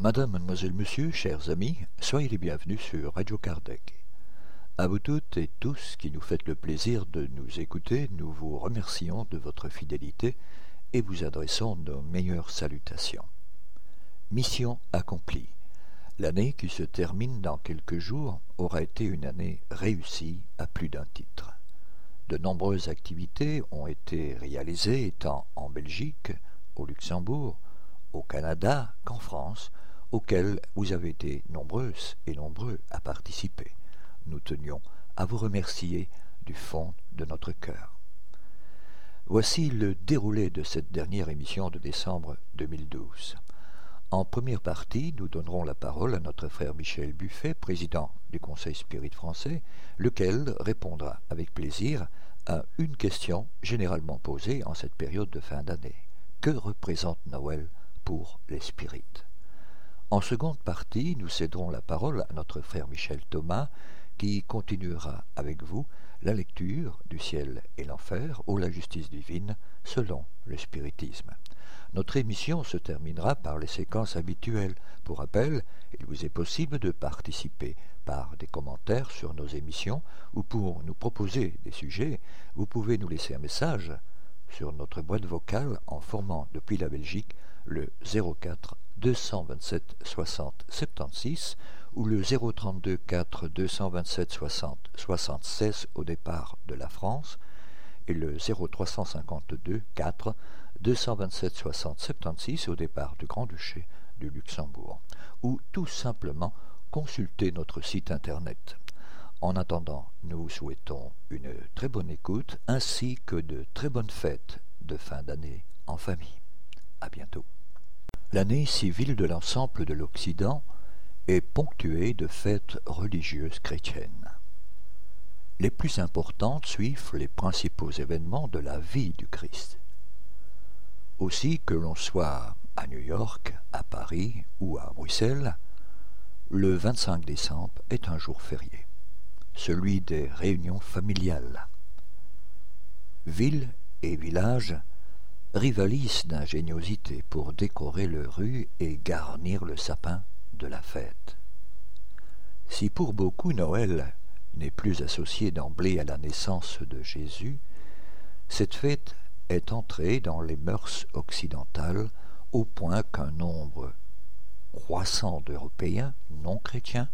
Madame, mademoiselle, monsieur, chers amis, soyez les bienvenus sur Radio Kardec. À vous toutes et tous qui nous faites le plaisir de nous écouter, nous vous remercions de votre fidélité et vous adressons nos meilleures salutations. Mission accomplie. L'année qui se termine dans quelques jours aura été une année réussie à plus d'un titre. De nombreuses activités ont été réalisées tant en Belgique, au Luxembourg, au Canada qu'en France, auxquelles vous avez été nombreuses et nombreux à participer. Nous tenions à vous remercier du fond de notre cœur. Voici le déroulé de cette dernière émission de décembre 2012. En première partie, nous donnerons la parole à notre frère Michel Buffet, président du Conseil Spirit français, lequel répondra avec plaisir à une question généralement posée en cette période de fin d'année. Que représente Noël pour les spirites? En seconde partie, nous céderons la parole à notre frère Michel Thomas, qui continuera avec vous la lecture du ciel et l'enfer ou la justice divine selon le spiritisme. Notre émission se terminera par les séquences habituelles. Pour rappel, il vous est possible de participer par des commentaires sur nos émissions ou pour nous proposer des sujets, vous pouvez nous laisser un message sur notre boîte vocale en formant depuis la Belgique le 04 227 60 76 ou le 032 4 227 60 76 au départ de la France et le 0352 4 227 60 76 au départ du Grand-Duché du Luxembourg ou tout simplement consulter notre site internet. En attendant, nous vous souhaitons une très bonne écoute ainsi que de très bonnes fêtes de fin d'année en famille. À bientôt. L'année civile de l'ensemble de l'Occident est ponctuée de fêtes religieuses chrétiennes. Les plus importantes suivent les principaux événements de la vie du Christ. Aussi que l'on soit à New York, à Paris ou à Bruxelles, le 25 décembre est un jour férié, celui des réunions familiales. Villes et villages rivalisent d'ingéniosité pour décorer le rue et garnir le sapin de la fête. Si pour beaucoup Noël n'est plus associé d'emblée à la naissance de Jésus, cette fête est entrée dans les mœurs occidentales au point qu'un nombre croissant d'Européens non chrétiens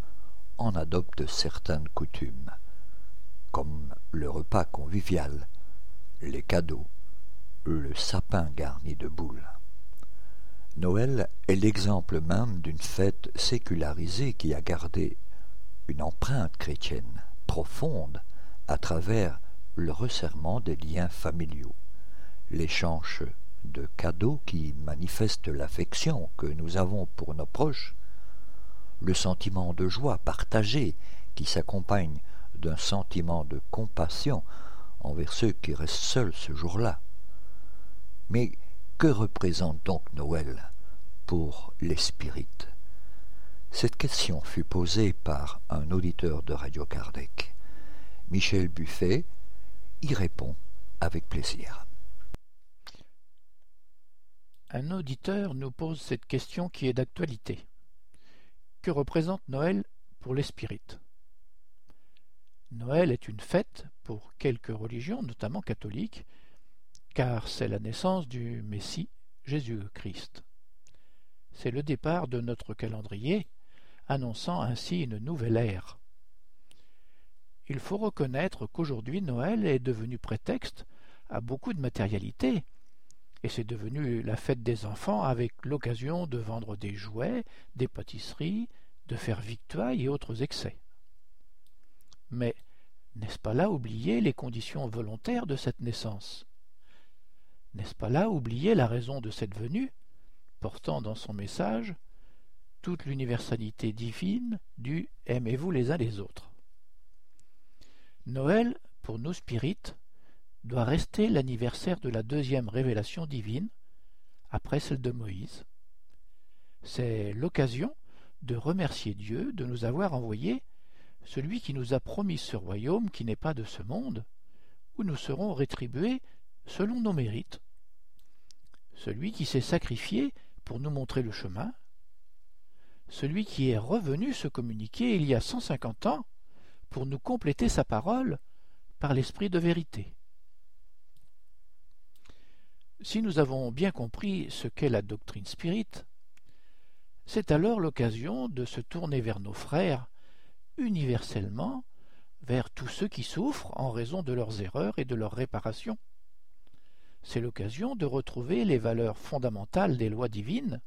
en adoptent certaines coutumes, comme le repas convivial, les cadeaux, le sapin garni de boules. Noël est l'exemple même d'une fête sécularisée qui a gardé une empreinte chrétienne profonde à travers le resserrement des liens familiaux, l'échange de cadeaux qui manifestent l'affection que nous avons pour nos proches, le sentiment de joie partagée qui s'accompagne d'un sentiment de compassion envers ceux qui restent seuls ce jour-là, mais que représente donc Noël pour les spirites? Cette question fut posée par un auditeur de Radio Kardec. Michel Buffet y répond avec plaisir. Un auditeur nous pose cette question qui est d'actualité. Que représente Noël pour les spirites? Noël est une fête pour quelques religions, notamment catholiques, car c'est la naissance du Messie Jésus-Christ. C'est le départ de notre calendrier, annonçant ainsi une nouvelle ère. Il faut reconnaître qu'aujourd'hui Noël est devenu prétexte à beaucoup de matérialité, et c'est devenu la fête des enfants avec l'occasion de vendre des jouets, des pâtisseries, de faire victoire et autres excès. Mais n'est-ce pas là oublier les conditions volontaires de cette naissance? N'est-ce pas là oublier la raison de cette venue, portant dans son message toute l'universalité divine du aimez-vous les uns les autres Noël, pour nos spirites, doit rester l'anniversaire de la deuxième révélation divine, après celle de Moïse. C'est l'occasion de remercier Dieu de nous avoir envoyé celui qui nous a promis ce royaume qui n'est pas de ce monde, où nous serons rétribués selon nos mérites. Celui qui s'est sacrifié pour nous montrer le chemin, celui qui est revenu se communiquer il y a cent cinquante ans pour nous compléter sa parole par l'esprit de vérité. Si nous avons bien compris ce qu'est la doctrine spirite, c'est alors l'occasion de se tourner vers nos frères universellement, vers tous ceux qui souffrent en raison de leurs erreurs et de leur réparation. C'est l'occasion de retrouver les valeurs fondamentales des lois divines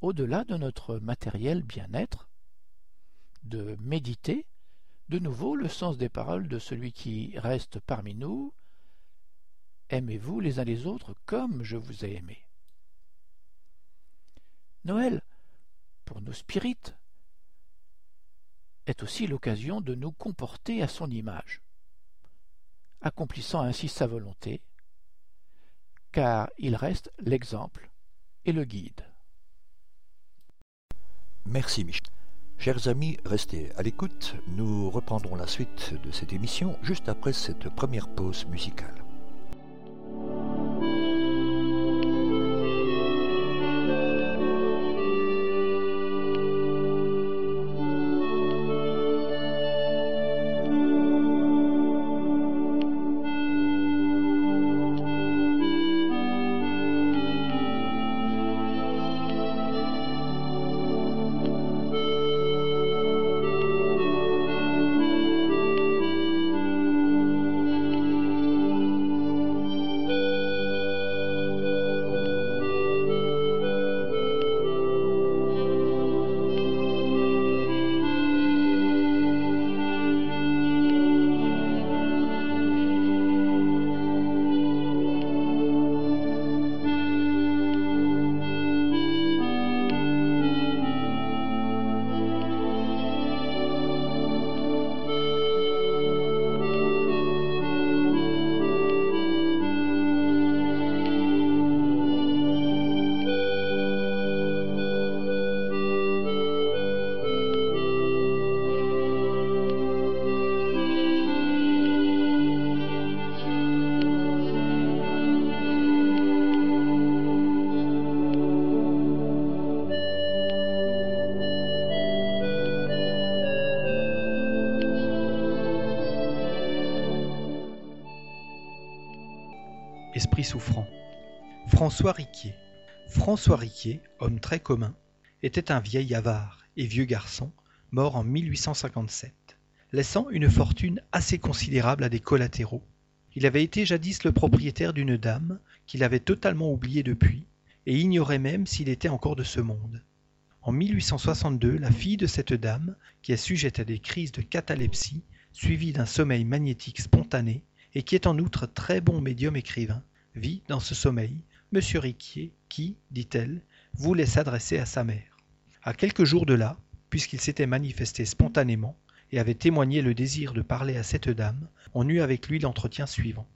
au-delà de notre matériel bien-être, de méditer de nouveau le sens des paroles de celui qui reste parmi nous. Aimez-vous les uns les autres comme je vous ai aimé. Noël, pour nos spirites, est aussi l'occasion de nous comporter à son image, accomplissant ainsi sa volonté, car il reste l'exemple et le guide. Merci Michel. Chers amis, restez à l'écoute. Nous reprendrons la suite de cette émission juste après cette première pause musicale. Souffrant. François Riquier. François Riquier, homme très commun, était un vieil avare et vieux garçon, mort en 1857, laissant une fortune assez considérable à des collatéraux. Il avait été jadis le propriétaire d'une dame qu'il avait totalement oubliée depuis, et ignorait même s'il était encore de ce monde. En 1862, la fille de cette dame, qui est sujette à des crises de catalepsie, suivies d'un sommeil magnétique spontané, et qui est en outre très bon médium écrivain, dans ce sommeil M. Riquier qui, dit-elle, voulait s'adresser à sa mère. À quelques jours de là, puisqu'il s'était manifesté spontanément et avait témoigné le désir de parler à cette dame, on eut avec lui l'entretien suivant.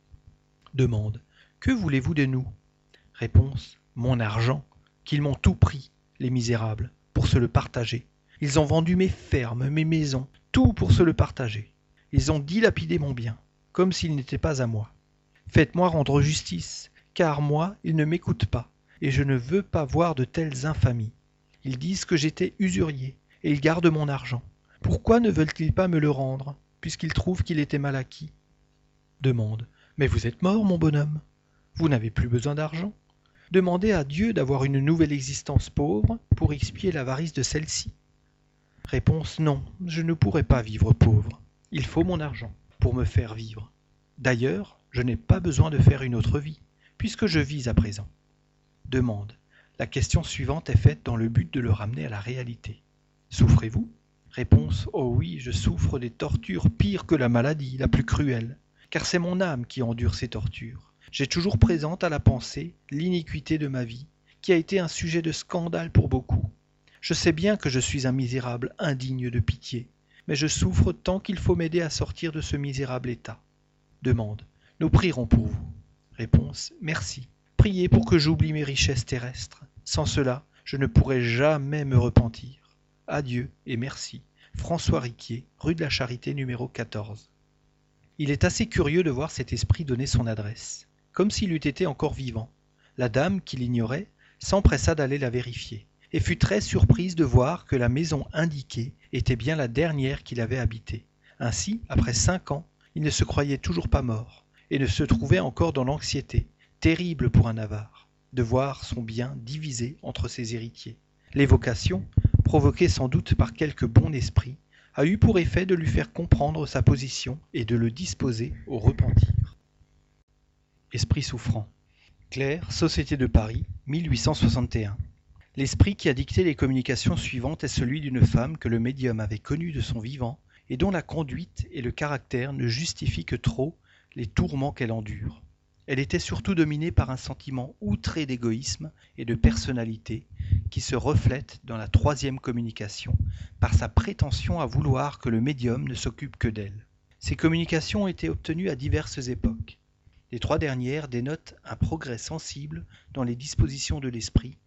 Demande. Que voulez-vous de nous? Réponse. Mon argent, qu'ils m'ont tout pris, les misérables, pour se le partager. Ils ont vendu mes fermes, mes maisons, tout pour se le partager. Ils ont dilapidé mon bien comme s'il n'était pas à moi. Faites-moi rendre justice, car moi, ils ne m'écoutent pas, et je ne veux pas voir de telles infamies. Ils disent que j'étais usurier, et ils gardent mon argent. Pourquoi ne veulent-ils pas me le rendre, puisqu'ils trouvent qu'il était mal acquis? Demande. Mais vous êtes mort, mon bonhomme. Vous n'avez plus besoin d'argent. Demandez à Dieu d'avoir une nouvelle existence pauvre pour expier l'avarice de celle-ci. Réponse non, je ne pourrai pas vivre pauvre. Il faut mon argent pour me faire vivre. D'ailleurs, je n'ai pas besoin de faire une autre vie, puisque je vis à présent. Demande. La question suivante est faite dans le but de le ramener à la réalité. Souffrez-vous? Réponse. Oh oui, je souffre des tortures pires que la maladie, la plus cruelle, car c'est mon âme qui endure ces tortures. J'ai toujours présente à la pensée l'iniquité de ma vie, qui a été un sujet de scandale pour beaucoup. Je sais bien que je suis un misérable indigne de pitié, mais je souffre tant qu'il faut m'aider à sortir de ce misérable état. Demande. Nous prierons pour vous. Réponse. Merci. priez pour que j'oublie mes richesses terrestres. Sans cela, je ne pourrai jamais me repentir. Adieu et merci. François Riquier, rue de la Charité numéro 14. Il est assez curieux de voir cet esprit donner son adresse, comme s'il eût été encore vivant. La dame, qui l'ignorait, s'empressa d'aller la vérifier, et fut très surprise de voir que la maison indiquée était bien la dernière qu'il avait habitée. Ainsi, après cinq ans, il ne se croyait toujours pas mort, et ne se trouvait encore dans l'anxiété, terrible pour un avare, de voir son bien divisé entre ses héritiers. L'évocation, provoquée sans doute par quelque bon esprit, a eu pour effet de lui faire comprendre sa position et de le disposer au repentir. Esprit souffrant. Claire, Société de Paris, 1861. L'esprit qui a dicté les communications suivantes est celui d'une femme que le médium avait connue de son vivant et dont la conduite et le caractère ne justifient que trop les tourments qu'elle endure. Elle était surtout dominée par un sentiment outré d'égoïsme et de personnalité qui se reflète dans la troisième communication par sa prétention à vouloir que le médium ne s'occupe que d'elle. Ces communications ont été obtenues à diverses époques. Les trois dernières dénotent un progrès sensible dans les dispositions de l'esprit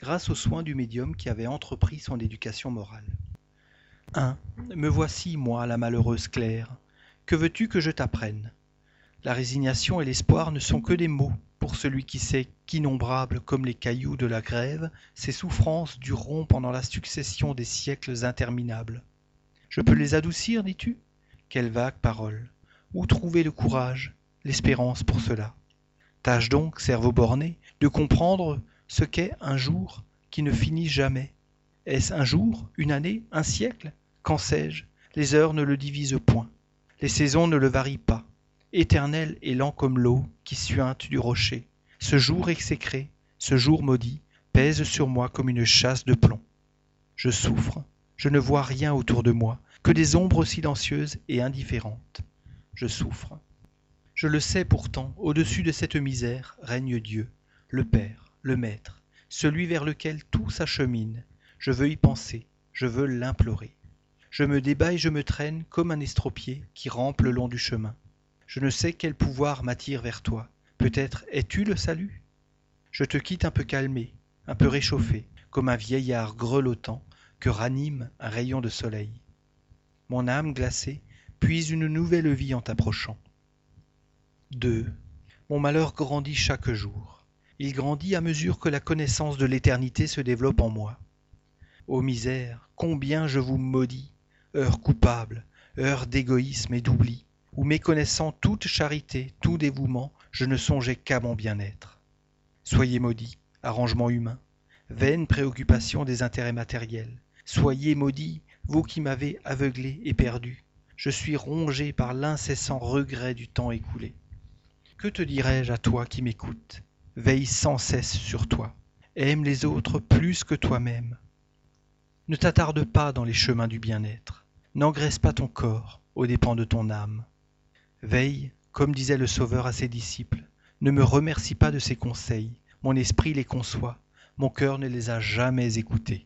grâce aux soins du médium qui avait entrepris son éducation morale. 1. Me voici, moi, la malheureuse Claire. Que veux-tu que je t'apprenne? La résignation et l'espoir ne sont que des mots. Pour celui qui sait qu'innombrables comme les cailloux de la grève, ces souffrances dureront pendant la succession des siècles interminables. Je peux les adoucir, dis-tu? Quelle vague parole. Où trouver le courage, l'espérance pour cela? Tâche donc, cerveau borné, de comprendre ce qu'est un jour qui ne finit jamais. Est-ce un jour, une année, un siècle? Qu'en sais-je? Les heures ne le divisent point. Les saisons ne le varient pas éternel et lent comme l'eau qui suinte du rocher. Ce jour exécré, ce jour maudit, pèse sur moi comme une chasse de plomb. Je souffre, je ne vois rien autour de moi, que des ombres silencieuses et indifférentes. Je souffre. Je le sais pourtant, au-dessus de cette misère règne Dieu, le Père, le Maître, celui vers lequel tout s'achemine. Je veux y penser, je veux l'implorer. Je me débat et je me traîne comme un estropié qui rampe le long du chemin. Je ne sais quel pouvoir m'attire vers toi. Peut-être es-tu le salut? Je te quitte un peu calmé, un peu réchauffé, comme un vieillard grelottant que ranime un rayon de soleil. Mon âme glacée puise une nouvelle vie en t'approchant. 2. Mon malheur grandit chaque jour. Il grandit à mesure que la connaissance de l'éternité se développe en moi. Ô misère, combien je vous maudis, heure coupable, heure d'égoïsme et d'oubli, où méconnaissant toute charité, tout dévouement, je ne songeais qu'à mon bien-être. Soyez maudits, arrangement humain, vaine préoccupation des intérêts matériels. Soyez maudits, vous qui m'avez aveuglé et perdu. Je suis rongé par l'incessant regret du temps écoulé. Que te dirais-je à toi qui m'écoutes? Veille sans cesse sur toi. Aime les autres plus que toi-même. Ne t'attarde pas dans les chemins du bien-être. N'engraisse pas ton corps aux dépens de ton âme. Veille, comme disait le Sauveur à ses disciples, ne me remercie pas de ses conseils, mon esprit les conçoit, mon cœur ne les a jamais écoutés.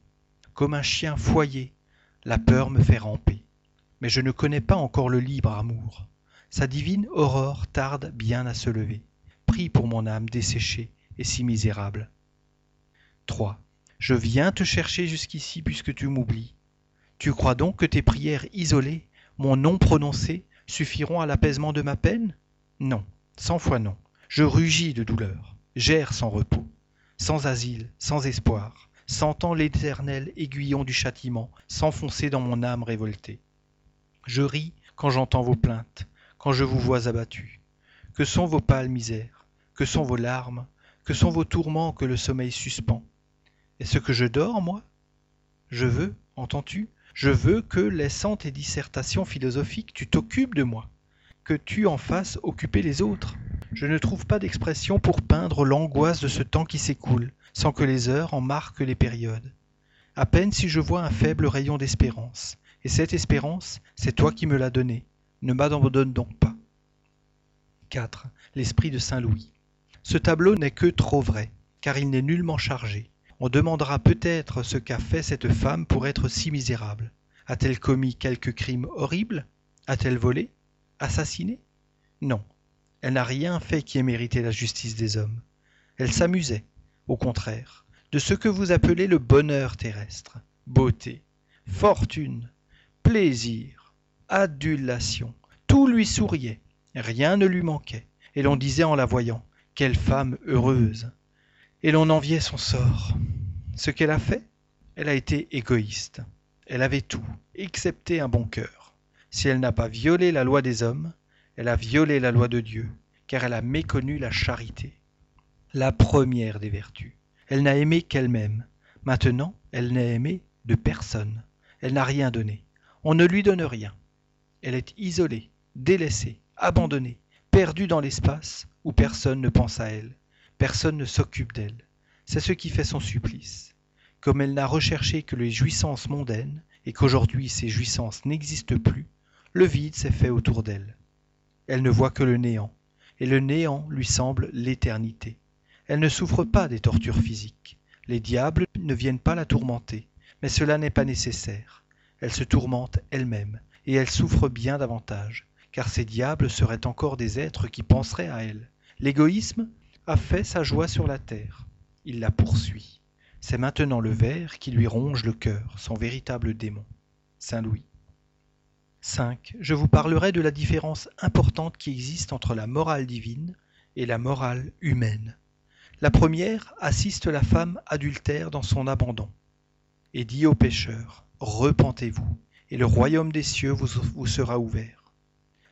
Comme un chien foyé, la peur me fait ramper. Mais je ne connais pas encore le libre amour. Sa divine aurore tarde bien à se lever. Prie pour mon âme desséchée et si misérable. 3. Je viens te chercher jusqu'ici puisque tu m'oublies. Tu crois donc que tes prières isolées, mon nom prononcé, suffiront à l'apaisement de ma peine? Non, cent fois non. Je rugis de douleur, j'erre sans repos, sans asile, sans espoir, sentant l'éternel aiguillon du châtiment s'enfoncer dans mon âme révoltée. Je ris quand j'entends vos plaintes, quand je vous vois abattus. Que sont vos pâles misères? Que sont vos larmes? Que sont vos tourments que le sommeil suspend? Est-ce que je dors, moi? Je veux, entends-tu, je veux que, laissant tes dissertations philosophiques, tu t'occupes de moi, que tu en fasses occuper les autres. Je ne trouve pas d'expression pour peindre l'angoisse de ce temps qui s'écoule, sans que les heures en marquent les périodes. À peine si je vois un faible rayon d'espérance, et cette espérance, c'est toi qui me l'as donnée. Ne m'abandonne donc pas. 4. L'esprit de Saint Louis. Ce tableau n'est que trop vrai, car il n'est nullement chargé. On demandera peut-être ce qu'a fait cette femme pour être si misérable. A-t-elle commis quelque crime horrible A-t-elle volé? Assassiné? Non. Elle n'a rien fait qui ait mérité la justice des hommes. Elle s'amusait, au contraire, de ce que vous appelez le bonheur terrestre, beauté, fortune, plaisir, adulation. Tout lui souriait, rien ne lui manquait, et l'on disait en la voyant, quelle femme heureuse. Et l'on enviait son sort. Ce qu'elle a fait, elle a été égoïste. Elle avait tout, excepté un bon cœur. Si elle n'a pas violé la loi des hommes, elle a violé la loi de Dieu, car elle a méconnu la charité. La première des vertus. Elle n'a aimé qu'elle-même. Maintenant, elle n'a aimé de personne. Elle n'a rien donné. On ne lui donne rien. Elle est isolée, délaissée, abandonnée, perdue dans l'espace où personne ne pense à elle, personne ne s'occupe d'elle. C'est ce qui fait son supplice comme elle n'a recherché que les jouissances mondaines, et qu'aujourd'hui ces jouissances n'existent plus, le vide s'est fait autour d'elle. Elle ne voit que le néant, et le néant lui semble l'éternité. Elle ne souffre pas des tortures physiques. Les diables ne viennent pas la tourmenter, mais cela n'est pas nécessaire. Elle se tourmente elle-même, et elle souffre bien davantage, car ces diables seraient encore des êtres qui penseraient à elle. L'égoïsme a fait sa joie sur la terre. Il la poursuit. C'est maintenant le ver qui lui ronge le cœur, son véritable démon. Saint Louis. 5. Je vous parlerai de la différence importante qui existe entre la morale divine et la morale humaine. La première assiste la femme adultère dans son abandon et dit aux pécheurs Repentez-vous, et le royaume des cieux vous sera ouvert.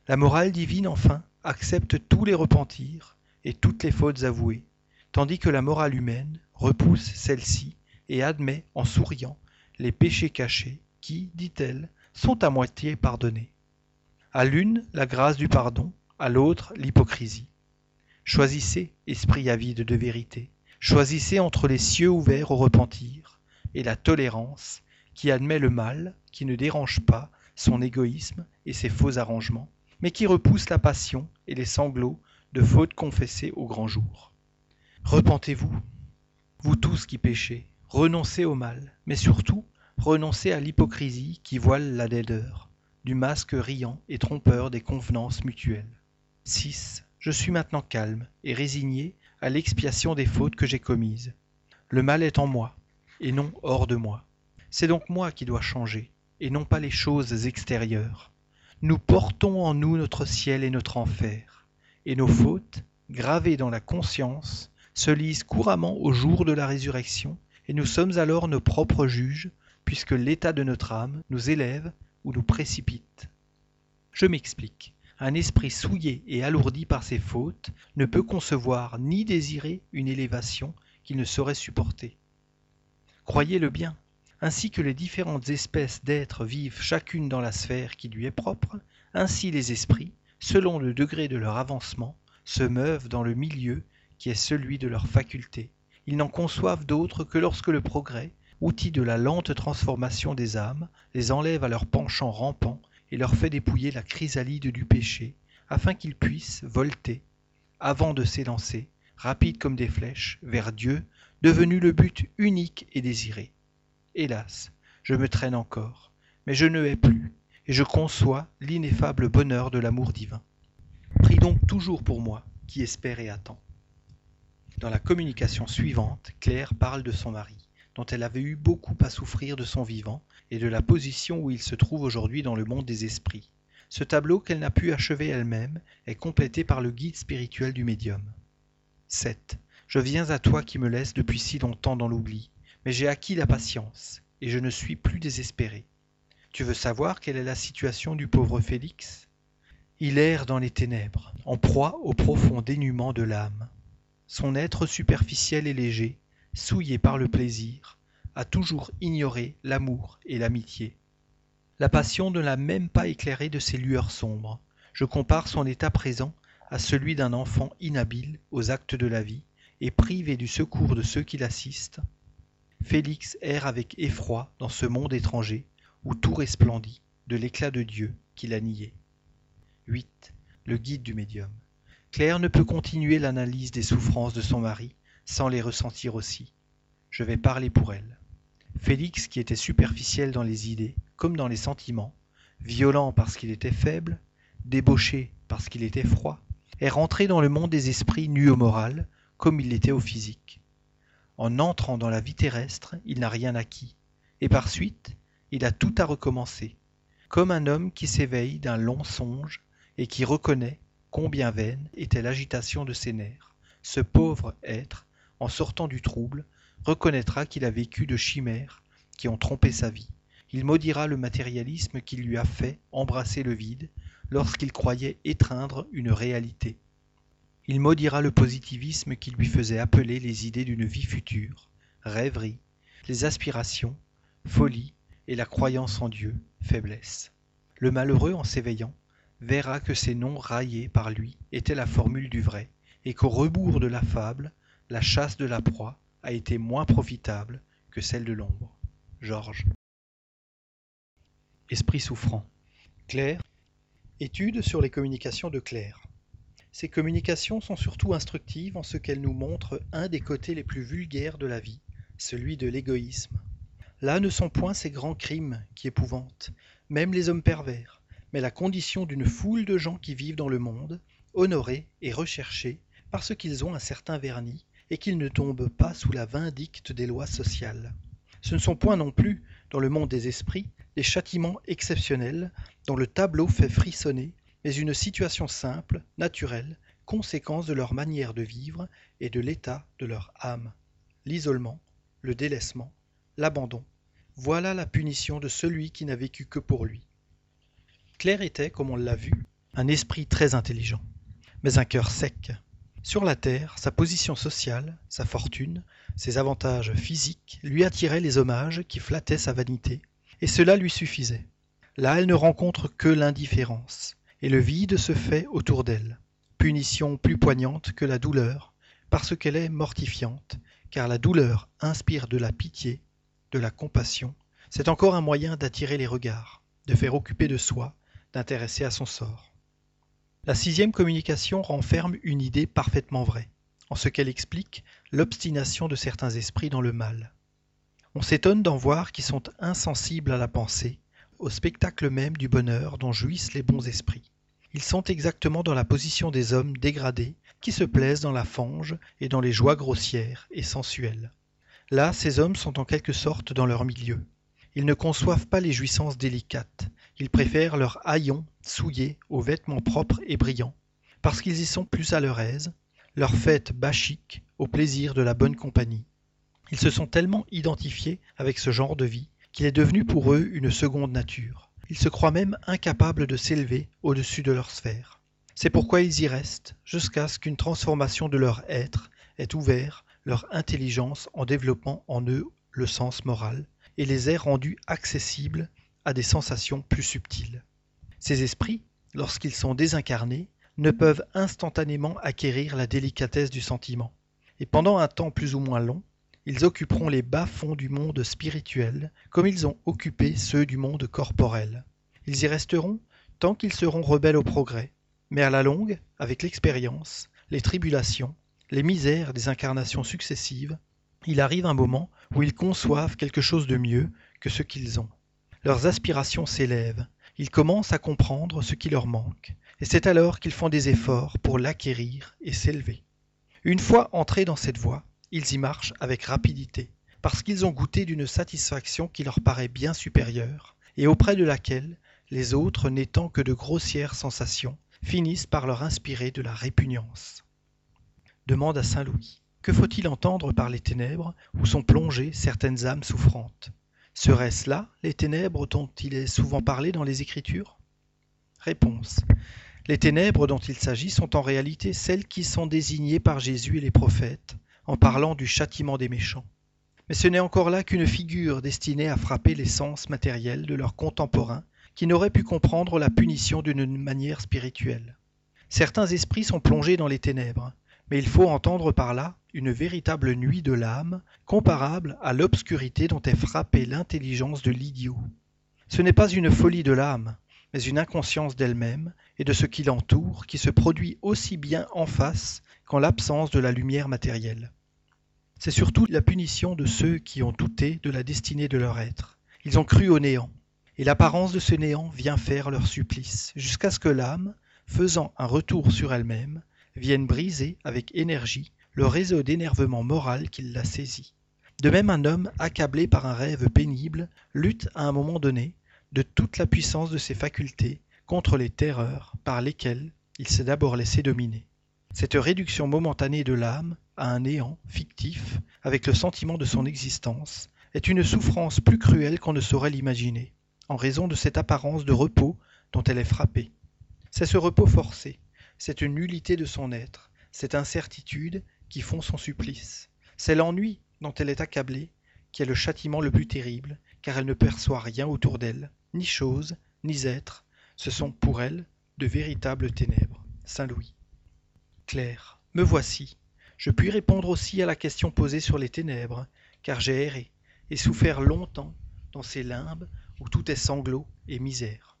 La morale divine, enfin, accepte tous les repentirs et toutes les fautes avouées, tandis que la morale humaine repousse celle-ci et admet en souriant les péchés cachés qui, dit-elle, sont à moitié pardonnés. À l'une la grâce du pardon, à l'autre l'hypocrisie. Choisissez, esprit avide de vérité, choisissez entre les cieux ouverts au repentir et la tolérance qui admet le mal, qui ne dérange pas son égoïsme et ses faux arrangements, mais qui repousse la passion et les sanglots de fautes confessées au grand jour. Repentez-vous, vous tous qui péchez, renoncez au mal, mais surtout, renoncez à l'hypocrisie qui voile la laideur, du masque riant et trompeur des convenances mutuelles. 6. Je suis maintenant calme et résigné à l'expiation des fautes que j'ai commises. Le mal est en moi, et non hors de moi. C'est donc moi qui dois changer, et non pas les choses extérieures. Nous portons en nous notre ciel et notre enfer, et nos fautes, gravées dans la conscience, se lisent couramment au jour de la résurrection, et nous sommes alors nos propres juges, puisque l'état de notre âme nous élève ou nous précipite. Je m'explique. Un esprit souillé et alourdi par ses fautes ne peut concevoir ni désirer une élévation qu'il ne saurait supporter. Croyez-le bien, ainsi que les différentes espèces d'êtres vivent chacune dans la sphère qui lui est propre, ainsi les esprits, selon le degré de leur avancement, se meuvent dans le milieu qui est celui de leurs facultés. Ils n'en conçoivent d'autres que lorsque le progrès, outil de la lente transformation des âmes, les enlève à leur penchant rampant et leur fait dépouiller la chrysalide du péché, afin qu'ils puissent volter, avant de s'élancer, rapides comme des flèches, vers Dieu, devenu le but unique et désiré. Hélas, je me traîne encore, mais je ne hais plus, et je conçois l'ineffable bonheur de l'amour divin. Prie donc toujours pour moi, qui espère et attend. Dans la communication suivante, Claire parle de son mari, dont elle avait eu beaucoup à souffrir de son vivant, et de la position où il se trouve aujourd'hui dans le monde des esprits. Ce tableau qu'elle n'a pu achever elle-même est complété par le guide spirituel du médium. 7. Je viens à toi qui me laisses depuis si longtemps dans l'oubli, mais j'ai acquis la patience, et je ne suis plus désespéré. Tu veux savoir quelle est la situation du pauvre Félix? Il erre dans les ténèbres, en proie au profond dénuement de l'âme. Son être superficiel et léger, souillé par le plaisir, a toujours ignoré l'amour et l'amitié. La passion ne l'a même pas éclairé de ses lueurs sombres. Je compare son état présent à celui d'un enfant inhabile aux actes de la vie et privé du secours de ceux qui l'assistent. Félix erre avec effroi dans ce monde étranger où tout resplendit de l'éclat de Dieu qu'il a nié. 8. Le guide du médium. Claire ne peut continuer l'analyse des souffrances de son mari sans les ressentir aussi. Je vais parler pour elle. Félix, qui était superficiel dans les idées comme dans les sentiments, violent parce qu'il était faible, débauché parce qu'il était froid, est rentré dans le monde des esprits nus au moral, comme il l'était au physique. En entrant dans la vie terrestre, il n'a rien acquis, et par suite, il a tout à recommencer, comme un homme qui s'éveille d'un long songe et qui reconnaît combien vaine était l'agitation de ses nerfs. Ce pauvre être, en sortant du trouble, reconnaîtra qu'il a vécu de chimères qui ont trompé sa vie. Il maudira le matérialisme qui lui a fait embrasser le vide lorsqu'il croyait étreindre une réalité. Il maudira le positivisme qui lui faisait appeler les idées d'une vie future, rêverie, les aspirations, folie et la croyance en Dieu, faiblesse. Le malheureux, en s'éveillant, verra que ces noms raillés par lui étaient la formule du vrai, et qu'au rebours de la fable, la chasse de la proie a été moins profitable que celle de l'ombre. Georges. Esprit souffrant. Claire. Étude sur les communications de Claire. Ces communications sont surtout instructives en ce qu'elles nous montrent un des côtés les plus vulgaires de la vie, celui de l'égoïsme. Là ne sont point ces grands crimes qui épouvantent, même les hommes pervers, mais la condition d'une foule de gens qui vivent dans le monde, honorés et recherchés parce qu'ils ont un certain vernis et qu'ils ne tombent pas sous la vindicte des lois sociales. Ce ne sont point non plus, dans le monde des esprits, des châtiments exceptionnels dont le tableau fait frissonner, mais une situation simple, naturelle, conséquence de leur manière de vivre et de l'état de leur âme. L'isolement, le délaissement, l'abandon, voilà la punition de celui qui n'a vécu que pour lui. Claire était, comme on l'a vu, un esprit très intelligent, mais un cœur sec, sur la terre, sa position sociale, sa fortune, ses avantages physiques lui attiraient les hommages qui flattaient sa vanité, et cela lui suffisait. Là, elle ne rencontre que l'indifférence, et le vide se fait autour d'elle, punition plus poignante que la douleur, parce qu'elle est mortifiante, car la douleur inspire de la pitié, de la compassion, c'est encore un moyen d'attirer les regards, de faire occuper de soi, d'intéresser à son sort. La sixième communication renferme une idée parfaitement vraie, en ce qu'elle explique l'obstination de certains esprits dans le mal. On s'étonne d'en voir qui sont insensibles à la pensée, au spectacle même du bonheur dont jouissent les bons esprits. Ils sont exactement dans la position des hommes dégradés qui se plaisent dans la fange et dans les joies grossières et sensuelles. Là, ces hommes sont en quelque sorte dans leur milieu. Ils ne conçoivent pas les jouissances délicates, ils préfèrent leurs haillons souillés aux vêtements propres et brillants, parce qu'ils y sont plus à leur aise, leur fête bachique au plaisir de la bonne compagnie. Ils se sont tellement identifiés avec ce genre de vie qu'il est devenu pour eux une seconde nature. Ils se croient même incapables de s'élever au-dessus de leur sphère. C'est pourquoi ils y restent, jusqu'à ce qu'une transformation de leur être ait ouvert leur intelligence en développant en eux le sens moral, et les ait rendus accessibles à des sensations plus subtiles. Ces esprits, lorsqu'ils sont désincarnés, ne peuvent instantanément acquérir la délicatesse du sentiment, et pendant un temps plus ou moins long, ils occuperont les bas-fonds du monde spirituel comme ils ont occupé ceux du monde corporel. Ils y resteront tant qu'ils seront rebelles au progrès, mais à la longue, avec l'expérience, les tribulations, les misères des incarnations successives, il arrive un moment où ils conçoivent quelque chose de mieux que ce qu'ils ont leurs aspirations s'élèvent, ils commencent à comprendre ce qui leur manque, et c'est alors qu'ils font des efforts pour l'acquérir et s'élever. Une fois entrés dans cette voie, ils y marchent avec rapidité, parce qu'ils ont goûté d'une satisfaction qui leur paraît bien supérieure, et auprès de laquelle les autres, n'étant que de grossières sensations, finissent par leur inspirer de la répugnance. Demande à Saint Louis. Que faut-il entendre par les ténèbres où sont plongées certaines âmes souffrantes? Seraient-ce là les ténèbres dont il est souvent parlé dans les Écritures? Réponse. Les ténèbres dont il s'agit sont en réalité celles qui sont désignées par Jésus et les prophètes en parlant du châtiment des méchants. Mais ce n'est encore là qu'une figure destinée à frapper les sens matériels de leurs contemporains qui n'auraient pu comprendre la punition d'une manière spirituelle. Certains esprits sont plongés dans les ténèbres, mais il faut entendre par là une véritable nuit de l'âme, comparable à l'obscurité dont est frappée l'intelligence de l'idiot. Ce n'est pas une folie de l'âme, mais une inconscience d'elle-même et de ce qui l'entoure qui se produit aussi bien en face qu'en l'absence de la lumière matérielle. C'est surtout la punition de ceux qui ont douté de la destinée de leur être. Ils ont cru au néant, et l'apparence de ce néant vient faire leur supplice, jusqu'à ce que l'âme, faisant un retour sur elle-même, vienne briser avec énergie le réseau d'énervement moral qui l'a saisi. De même un homme accablé par un rêve pénible lutte à un moment donné de toute la puissance de ses facultés contre les terreurs par lesquelles il s'est d'abord laissé dominer. Cette réduction momentanée de l'âme à un néant fictif avec le sentiment de son existence est une souffrance plus cruelle qu'on ne saurait l'imaginer, en raison de cette apparence de repos dont elle est frappée. C'est ce repos forcé, cette nullité de son être, cette incertitude qui font son supplice. C'est l'ennui dont elle est accablée qui est le châtiment le plus terrible, car elle ne perçoit rien autour d'elle, ni chose, ni être. Ce sont pour elle de véritables ténèbres. Saint Louis. Claire, me voici. Je puis répondre aussi à la question posée sur les ténèbres, car j'ai erré et souffert longtemps dans ces limbes où tout est sanglot et misère.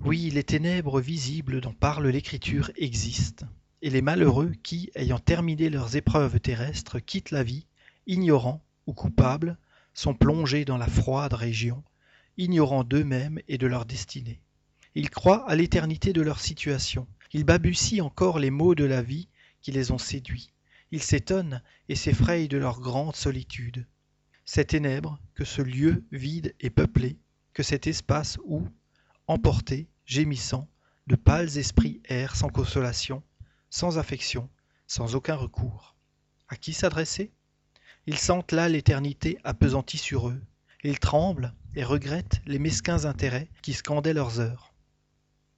Oui, les ténèbres visibles dont parle l'Écriture existent, et les malheureux qui, ayant terminé leurs épreuves terrestres, quittent la vie, ignorants ou coupables, sont plongés dans la froide région, ignorant d'eux-mêmes et de leur destinée. Ils croient à l'éternité de leur situation, ils balbutient encore les maux de la vie qui les ont séduits, ils s'étonnent et s'effrayent de leur grande solitude. Ces ténèbres, que ce lieu vide et peuplé, que cet espace où, emportés, gémissant, de pâles esprits errent sans consolation, sans affection, sans aucun recours. À qui s'adresser? Ils sentent là l'éternité appesantie sur eux. Ils tremblent et regrettent les mesquins intérêts qui scandaient leurs heures.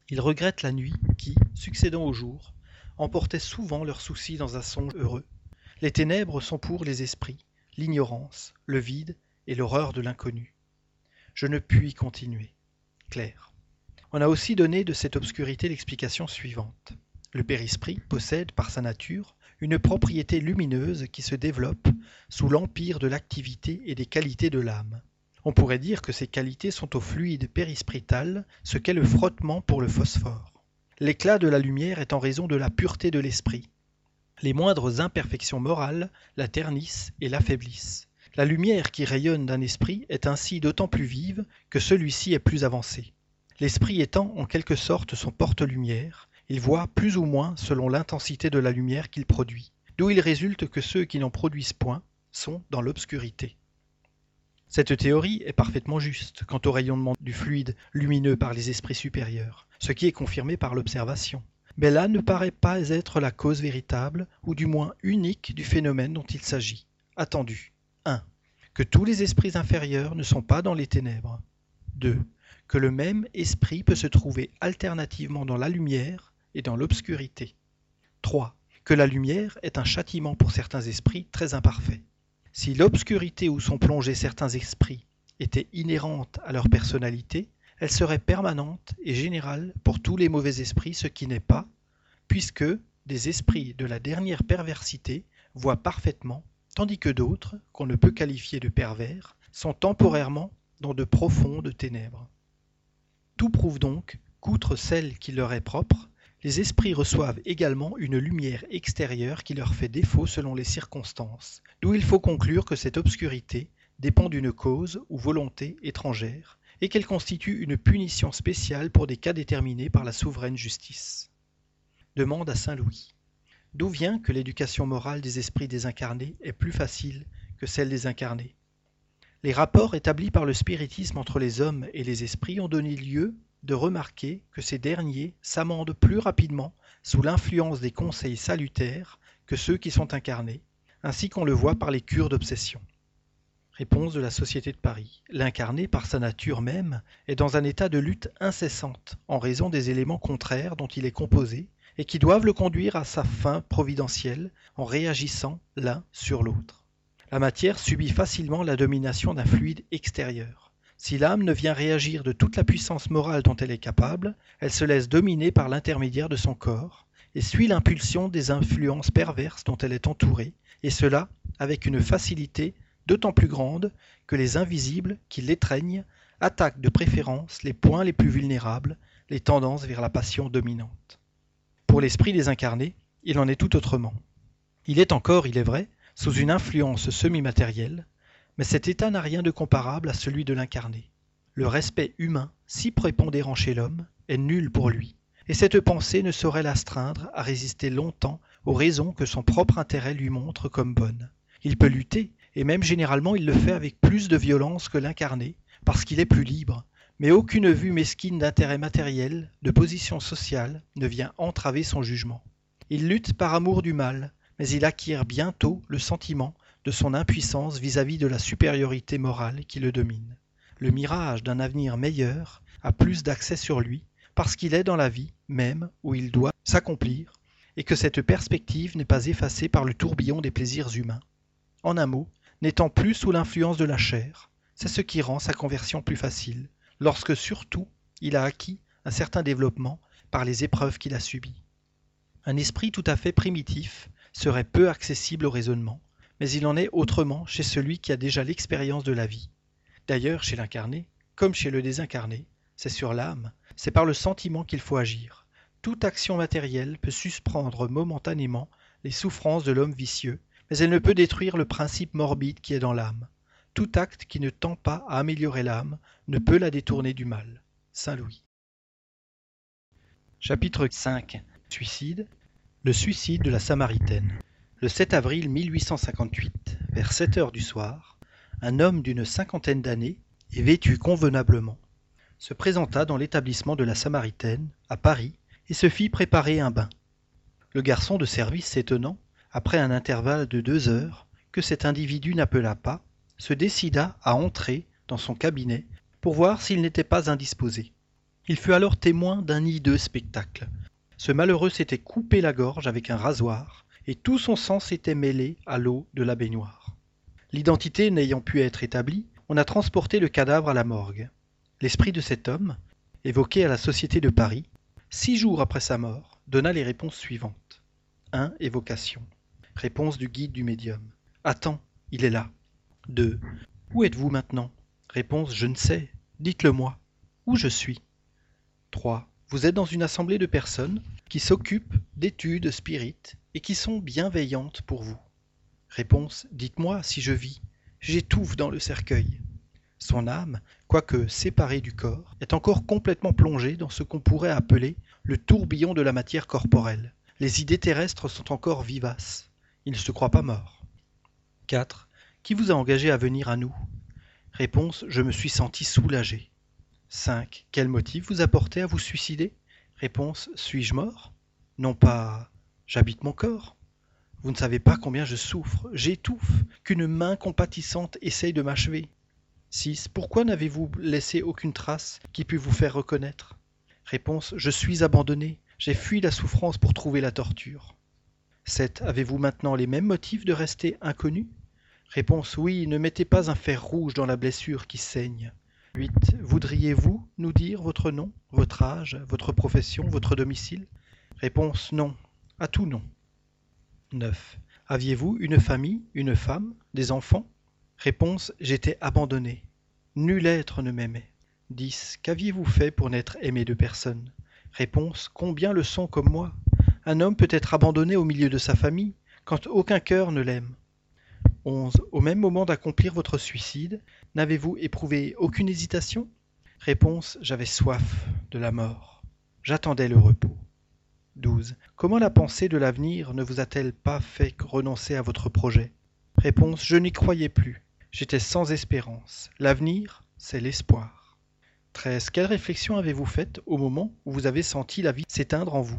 Ils regrettent la nuit qui, succédant au jour, emportait souvent leurs soucis dans un songe heureux. Les ténèbres sont pour les esprits, l'ignorance, le vide et l'horreur de l'inconnu. Je ne puis continuer. Claire. On a aussi donné de cette obscurité l'explication suivante. Le périsprit possède par sa nature une propriété lumineuse qui se développe sous l'empire de l'activité et des qualités de l'âme. On pourrait dire que ces qualités sont au fluide périsprital ce qu'est le frottement pour le phosphore. L'éclat de la lumière est en raison de la pureté de l'esprit. Les moindres imperfections morales la ternissent et l'affaiblissent. La lumière qui rayonne d'un esprit est ainsi d'autant plus vive que celui-ci est plus avancé. L'esprit étant en quelque sorte son porte-lumière, il voit plus ou moins selon l'intensité de la lumière qu'il produit, d'où il résulte que ceux qui n'en produisent point sont dans l'obscurité. Cette théorie est parfaitement juste quant au rayonnement du fluide lumineux par les esprits supérieurs, ce qui est confirmé par l'observation. Mais là ne paraît pas être la cause véritable, ou du moins unique, du phénomène dont il s'agit. Attendu. 1. Que tous les esprits inférieurs ne sont pas dans les ténèbres. 2. Que le même esprit peut se trouver alternativement dans la lumière et dans l'obscurité. 3. Que la lumière est un châtiment pour certains esprits très imparfaits. Si l'obscurité où sont plongés certains esprits était inhérente à leur personnalité, elle serait permanente et générale pour tous les mauvais esprits, ce qui n'est pas, puisque des esprits de la dernière perversité voient parfaitement tandis que d'autres, qu'on ne peut qualifier de pervers, sont temporairement dans de profondes ténèbres. Tout prouve donc qu'outre celle qui leur est propre, les esprits reçoivent également une lumière extérieure qui leur fait défaut selon les circonstances, d'où il faut conclure que cette obscurité dépend d'une cause ou volonté étrangère, et qu'elle constitue une punition spéciale pour des cas déterminés par la souveraine justice. Demande à Saint Louis. D'où vient que l'éducation morale des esprits désincarnés est plus facile que celle des incarnés? Les rapports établis par le spiritisme entre les hommes et les esprits ont donné lieu de remarquer que ces derniers s'amendent plus rapidement sous l'influence des conseils salutaires que ceux qui sont incarnés, ainsi qu'on le voit par les cures d'obsession. Réponse de la Société de Paris. L'incarné, par sa nature même, est dans un état de lutte incessante en raison des éléments contraires dont il est composé et qui doivent le conduire à sa fin providentielle en réagissant l'un sur l'autre. La matière subit facilement la domination d'un fluide extérieur. Si l'âme ne vient réagir de toute la puissance morale dont elle est capable, elle se laisse dominer par l'intermédiaire de son corps et suit l'impulsion des influences perverses dont elle est entourée, et cela avec une facilité d'autant plus grande que les invisibles qui l'étreignent attaquent de préférence les points les plus vulnérables, les tendances vers la passion dominante. Pour l'esprit désincarné, il en est tout autrement. Il est encore, il est vrai, sous une influence semi-matérielle, mais cet état n'a rien de comparable à celui de l'incarné. Le respect humain, si prépondérant chez l'homme, est nul pour lui, et cette pensée ne saurait l'astreindre à résister longtemps aux raisons que son propre intérêt lui montre comme bonnes. Il peut lutter, et même généralement il le fait avec plus de violence que l'incarné, parce qu'il est plus libre, mais aucune vue mesquine d'intérêt matériel, de position sociale, ne vient entraver son jugement. Il lutte par amour du mal, mais il acquiert bientôt le sentiment de son impuissance vis-à-vis de la supériorité morale qui le domine. Le mirage d'un avenir meilleur a plus d'accès sur lui, parce qu'il est dans la vie même où il doit s'accomplir, et que cette perspective n'est pas effacée par le tourbillon des plaisirs humains. En un mot, n'étant plus sous l'influence de la chair, c'est ce qui rend sa conversion plus facile, lorsque surtout il a acquis un certain développement par les épreuves qu'il a subies. Un esprit tout à fait primitif serait peu accessible au raisonnement, mais il en est autrement chez celui qui a déjà l'expérience de la vie. D'ailleurs, chez l'incarné, comme chez le désincarné, c'est sur l'âme, c'est par le sentiment qu'il faut agir. Toute action matérielle peut suspendre momentanément les souffrances de l'homme vicieux, mais elle ne peut détruire le principe morbide qui est dans l'âme. Tout acte qui ne tend pas à améliorer l'âme ne peut la détourner du mal. Saint Louis. Chapitre 5 Suicide Le suicide de la Samaritaine. Le 7 avril 1858, vers 7 heures du soir, un homme d'une cinquantaine d'années et vêtu convenablement se présenta dans l'établissement de la Samaritaine, à Paris, et se fit préparer un bain. Le garçon de service s'étonnant, après un intervalle de deux heures, que cet individu n'appela pas, se décida à entrer dans son cabinet pour voir s'il n'était pas indisposé. Il fut alors témoin d'un hideux spectacle. Ce malheureux s'était coupé la gorge avec un rasoir, et tout son sang s'était mêlé à l'eau de la baignoire. L'identité n'ayant pu être établie, on a transporté le cadavre à la morgue. L'esprit de cet homme, évoqué à la Société de Paris, six jours après sa mort, donna les réponses suivantes. 1. Évocation. Réponse du guide du médium. Attends, il est là. 2. Où êtes-vous maintenant? Réponse Je ne sais. Dites-le-moi. Où je suis? 3. Vous êtes dans une assemblée de personnes qui s'occupent d'études spirites et qui sont bienveillantes pour vous. Réponse Dites-moi si je vis. J'étouffe dans le cercueil. Son âme, quoique séparée du corps, est encore complètement plongée dans ce qu'on pourrait appeler le tourbillon de la matière corporelle. Les idées terrestres sont encore vivaces. Il ne se croit pas mort. 4. Qui vous a engagé à venir à nous? Réponse Je me suis senti soulagé. 5. Quel motif vous a porté à vous suicider? Réponse Suis-je mort? Non pas J'habite mon corps. Vous ne savez pas combien je souffre, j'étouffe, qu'une main compatissante essaye de m'achever. 6. Pourquoi n'avez-vous laissé aucune trace qui pût vous faire reconnaître? Réponse Je suis abandonné, j'ai fui la souffrance pour trouver la torture. 7. Avez-vous maintenant les mêmes motifs de rester inconnu? Réponse oui, ne mettez pas un fer rouge dans la blessure qui saigne. 8. Voudriez-vous nous dire votre nom, votre âge, votre profession, votre domicile? Réponse non, à tout non. 9. Aviez-vous une famille, une femme, des enfants? Réponse J'étais abandonné. Nul être ne m'aimait. 10. Qu'aviez-vous fait pour n'être aimé de personne? Réponse Combien le sont comme moi? Un homme peut être abandonné au milieu de sa famille quand aucun cœur ne l'aime. 11. Au même moment d'accomplir votre suicide, n'avez-vous éprouvé aucune hésitation? Réponse J'avais soif de la mort. J'attendais le repos. 12. Comment la pensée de l'avenir ne vous a-t-elle pas fait renoncer à votre projet? Réponse Je n'y croyais plus. J'étais sans espérance. L'avenir, c'est l'espoir. 13. Quelle réflexion avez-vous faite au moment où vous avez senti la vie s'éteindre en vous?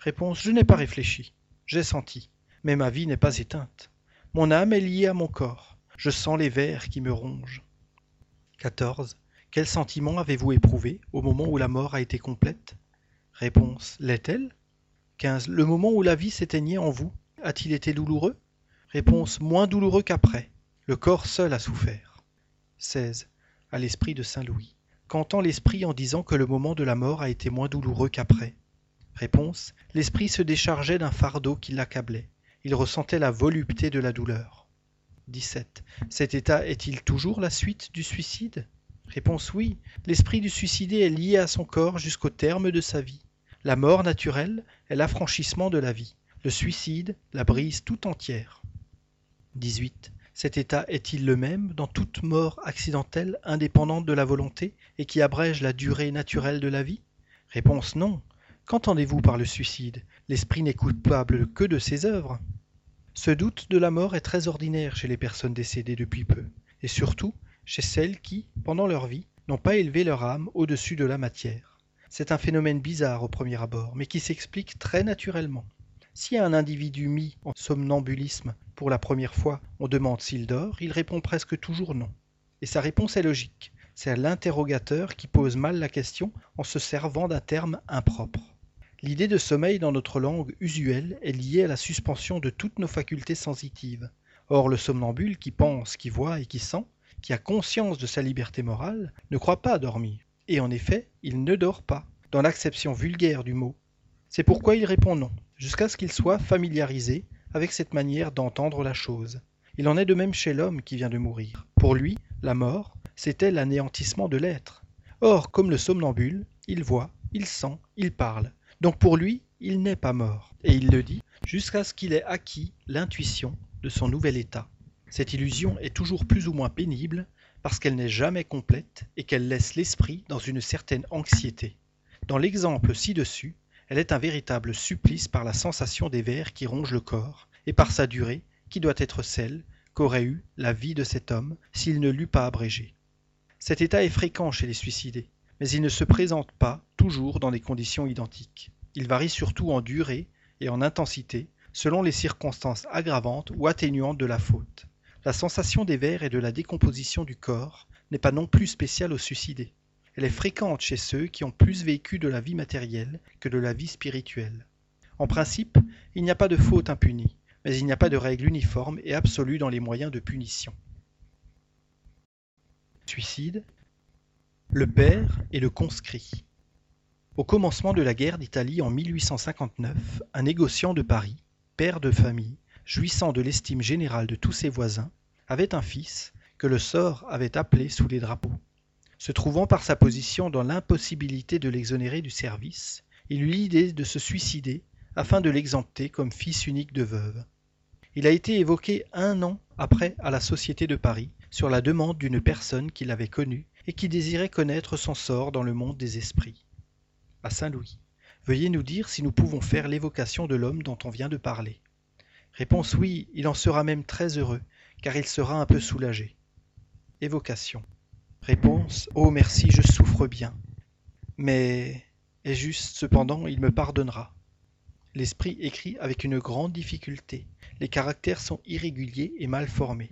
Réponse Je n'ai pas réfléchi. J'ai senti. Mais ma vie n'est pas éteinte. Mon âme est liée à mon corps. Je sens les vers qui me rongent. 14. Quel sentiment avez-vous éprouvé au moment où la mort a été complète? Réponse. L'est-elle? 15. Le moment où la vie s'éteignait en vous, a-t-il été douloureux? Réponse. Moins douloureux qu'après. Le corps seul a souffert. 16. À l'esprit de Saint Louis. Qu'entend l'esprit en disant que le moment de la mort a été moins douloureux qu'après? Réponse. L'esprit se déchargeait d'un fardeau qui l'accablait il ressentait la volupté de la douleur. 17. Cet état est-il toujours la suite du suicide? Réponse oui. L'esprit du suicidé est lié à son corps jusqu'au terme de sa vie. La mort naturelle est l'affranchissement de la vie. Le suicide la brise tout entière. 18. Cet état est-il le même dans toute mort accidentelle indépendante de la volonté et qui abrège la durée naturelle de la vie? Réponse non. Qu'entendez-vous par le suicide? L'esprit n'est coupable que de ses œuvres. Ce doute de la mort est très ordinaire chez les personnes décédées depuis peu, et surtout chez celles qui, pendant leur vie, n'ont pas élevé leur âme au-dessus de la matière. C'est un phénomène bizarre au premier abord, mais qui s'explique très naturellement. Si un individu mis en somnambulisme pour la première fois, on demande s'il dort, il répond presque toujours non. Et sa réponse est logique. C'est l'interrogateur qui pose mal la question en se servant d'un terme impropre. L'idée de sommeil dans notre langue usuelle est liée à la suspension de toutes nos facultés sensitives. Or le somnambule qui pense, qui voit et qui sent, qui a conscience de sa liberté morale, ne croit pas dormir. Et en effet, il ne dort pas, dans l'acception vulgaire du mot. C'est pourquoi il répond non, jusqu'à ce qu'il soit familiarisé avec cette manière d'entendre la chose. Il en est de même chez l'homme qui vient de mourir. Pour lui, la mort, c'était l'anéantissement de l'être. Or, comme le somnambule, il voit, il sent, il parle. Donc pour lui, il n'est pas mort, et il le dit, jusqu'à ce qu'il ait acquis l'intuition de son nouvel état. Cette illusion est toujours plus ou moins pénible, parce qu'elle n'est jamais complète et qu'elle laisse l'esprit dans une certaine anxiété. Dans l'exemple ci-dessus, elle est un véritable supplice par la sensation des vers qui rongent le corps, et par sa durée, qui doit être celle qu'aurait eue la vie de cet homme s'il ne l'eût pas abrégée. Cet état est fréquent chez les suicidés, mais il ne se présente pas toujours dans des conditions identiques. Il varie surtout en durée et en intensité selon les circonstances aggravantes ou atténuantes de la faute. La sensation des vers et de la décomposition du corps n'est pas non plus spéciale aux suicidés. Elle est fréquente chez ceux qui ont plus vécu de la vie matérielle que de la vie spirituelle. En principe, il n'y a pas de faute impunie, mais il n'y a pas de règle uniforme et absolue dans les moyens de punition. Suicide, le père et le conscrit. Au commencement de la guerre d'Italie en 1859, un négociant de Paris, père de famille, jouissant de l'estime générale de tous ses voisins, avait un fils que le sort avait appelé sous les drapeaux. Se trouvant par sa position dans l'impossibilité de l'exonérer du service, il eut l'idée de se suicider afin de l'exempter comme fils unique de veuve. Il a été évoqué un an après à la Société de Paris sur la demande d'une personne qu'il avait connue et qui désirait connaître son sort dans le monde des esprits. À Saint-Louis. Veuillez nous dire si nous pouvons faire l'évocation de l'homme dont on vient de parler. Réponse oui, il en sera même très heureux, car il sera un peu soulagé. Évocation. Réponse Oh merci, je souffre bien. Mais est juste, cependant, il me pardonnera. L'esprit écrit avec une grande difficulté. Les caractères sont irréguliers et mal formés.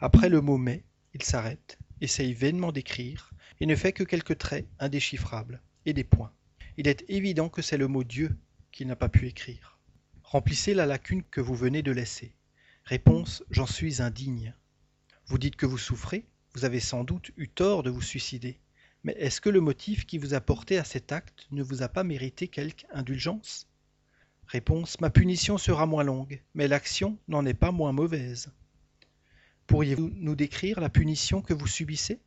Après le mot mais, il s'arrête, essaye vainement d'écrire, et ne fait que quelques traits indéchiffrables, et des points. Il est évident que c'est le mot Dieu qu'il n'a pas pu écrire. Remplissez la lacune que vous venez de laisser. Réponse J'en suis indigne. Vous dites que vous souffrez, vous avez sans doute eu tort de vous suicider. Mais est-ce que le motif qui vous a porté à cet acte ne vous a pas mérité quelque indulgence? Réponse Ma punition sera moins longue, mais l'action n'en est pas moins mauvaise. Pourriez-vous nous décrire la punition que vous subissez?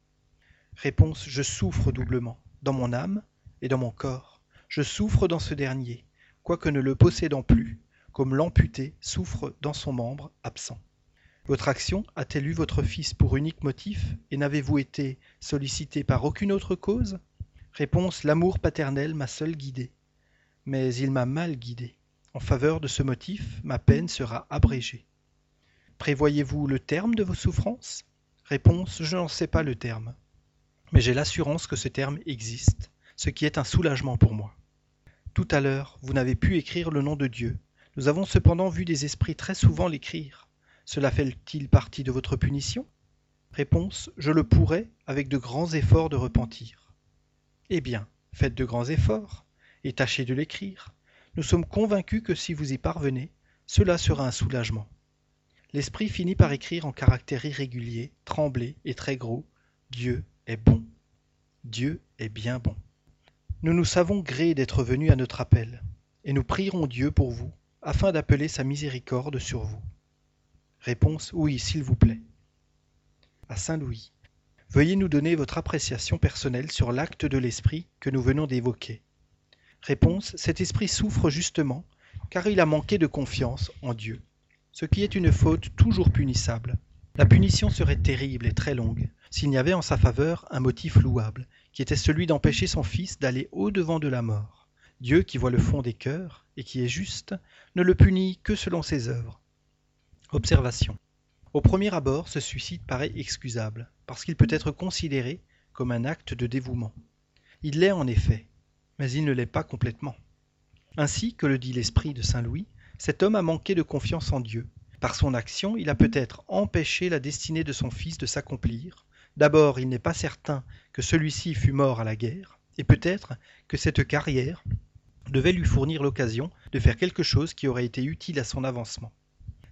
Réponse Je souffre doublement, dans mon âme et dans mon corps. Je souffre dans ce dernier, quoique ne le possédant plus, comme l'amputé souffre dans son membre absent. Votre action a-t-elle eu votre fils pour unique motif, et n'avez-vous été sollicité par aucune autre cause? Réponse L'amour paternel m'a seul guidé. Mais il m'a mal guidé. En faveur de ce motif, ma peine sera abrégée. Prévoyez-vous le terme de vos souffrances? Réponse Je n'en sais pas le terme. Mais j'ai l'assurance que ce terme existe, ce qui est un soulagement pour moi. Tout à l'heure, vous n'avez pu écrire le nom de Dieu. Nous avons cependant vu des esprits très souvent l'écrire. Cela fait-il partie de votre punition? Réponse Je le pourrais avec de grands efforts de repentir. Eh bien, faites de grands efforts et tâchez de l'écrire. Nous sommes convaincus que si vous y parvenez, cela sera un soulagement. L'esprit finit par écrire en caractères irréguliers, tremblés et très gros Dieu est bon. Dieu est bien bon. Nous nous savons gré d'être venus à notre appel, et nous prierons Dieu pour vous, afin d'appeler sa miséricorde sur vous. Réponse Oui, s'il vous plaît. À Saint-Louis. Veuillez nous donner votre appréciation personnelle sur l'acte de l'esprit que nous venons d'évoquer. Réponse Cet esprit souffre justement car il a manqué de confiance en Dieu ce qui est une faute toujours punissable. La punition serait terrible et très longue s'il n'y avait en sa faveur un motif louable, qui était celui d'empêcher son fils d'aller au-devant de la mort. Dieu qui voit le fond des cœurs et qui est juste ne le punit que selon ses œuvres. Observation. Au premier abord, ce suicide paraît excusable, parce qu'il peut être considéré comme un acte de dévouement. Il l'est en effet, mais il ne l'est pas complètement. Ainsi que le dit l'esprit de Saint Louis, cet homme a manqué de confiance en Dieu. Par son action, il a peut-être empêché la destinée de son fils de s'accomplir. D'abord, il n'est pas certain que celui-ci fût mort à la guerre, et peut-être que cette carrière devait lui fournir l'occasion de faire quelque chose qui aurait été utile à son avancement.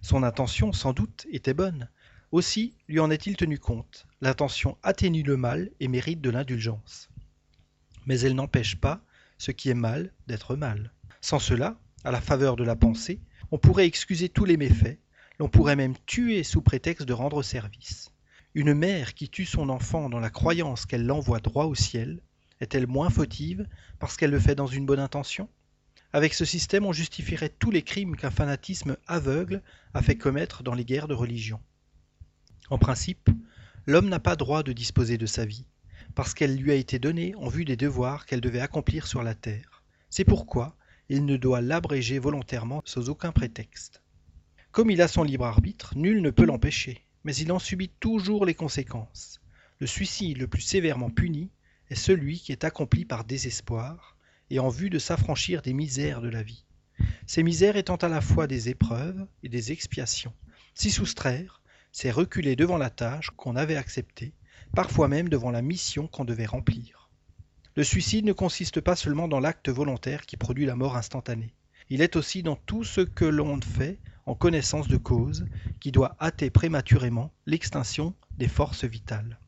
Son intention, sans doute, était bonne. Aussi lui en est-il tenu compte. L'intention atténue le mal et mérite de l'indulgence. Mais elle n'empêche pas ce qui est mal d'être mal. Sans cela, à la faveur de la pensée, on pourrait excuser tous les méfaits, l'on pourrait même tuer sous prétexte de rendre service. Une mère qui tue son enfant dans la croyance qu'elle l'envoie droit au ciel, est-elle moins fautive parce qu'elle le fait dans une bonne intention? Avec ce système, on justifierait tous les crimes qu'un fanatisme aveugle a fait commettre dans les guerres de religion. En principe, l'homme n'a pas droit de disposer de sa vie, parce qu'elle lui a été donnée en vue des devoirs qu'elle devait accomplir sur la terre. C'est pourquoi il ne doit l'abréger volontairement sans aucun prétexte. Comme il a son libre arbitre, nul ne peut l'empêcher, mais il en subit toujours les conséquences. Le suicide le plus sévèrement puni est celui qui est accompli par désespoir, et en vue de s'affranchir des misères de la vie. Ces misères étant à la fois des épreuves et des expiations. S'y soustraire, c'est reculer devant la tâche qu'on avait acceptée, parfois même devant la mission qu'on devait remplir. Le suicide ne consiste pas seulement dans l'acte volontaire qui produit la mort instantanée. Il est aussi dans tout ce que l'on fait en connaissance de cause, qui doit hâter prématurément l'extinction des forces vitales.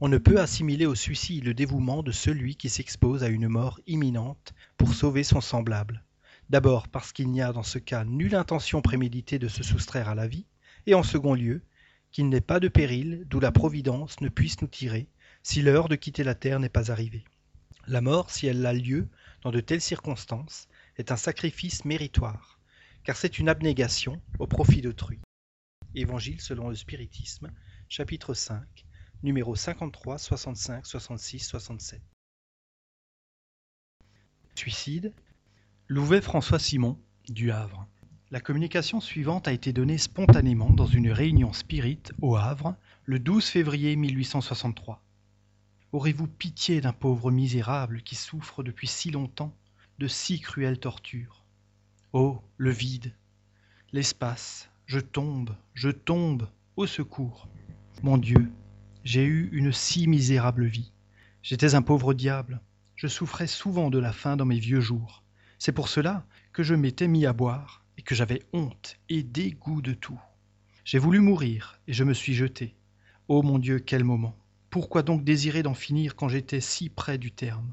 On ne peut assimiler au suicide le dévouement de celui qui s'expose à une mort imminente pour sauver son semblable. D'abord parce qu'il n'y a dans ce cas nulle intention préméditée de se soustraire à la vie, et en second lieu, qu'il n'est pas de péril d'où la Providence ne puisse nous tirer si l'heure de quitter la terre n'est pas arrivée. La mort, si elle a lieu dans de telles circonstances, est un sacrifice méritoire, car c'est une abnégation au profit d'autrui. Évangile selon le spiritisme, chapitre 5, numéro 53 65 66 67. Suicide Louvet François Simon, du Havre. La communication suivante a été donnée spontanément dans une réunion spirit au Havre le 12 février 1863. Aurez-vous pitié d'un pauvre misérable qui souffre depuis si longtemps de si cruelles tortures? Oh, le vide, l'espace, je tombe, je tombe, au secours. Mon Dieu, j'ai eu une si misérable vie. J'étais un pauvre diable. Je souffrais souvent de la faim dans mes vieux jours. C'est pour cela que je m'étais mis à boire et que j'avais honte et dégoût de tout. J'ai voulu mourir et je me suis jeté. Oh mon Dieu, quel moment. Pourquoi donc désirer d'en finir quand j'étais si près du terme?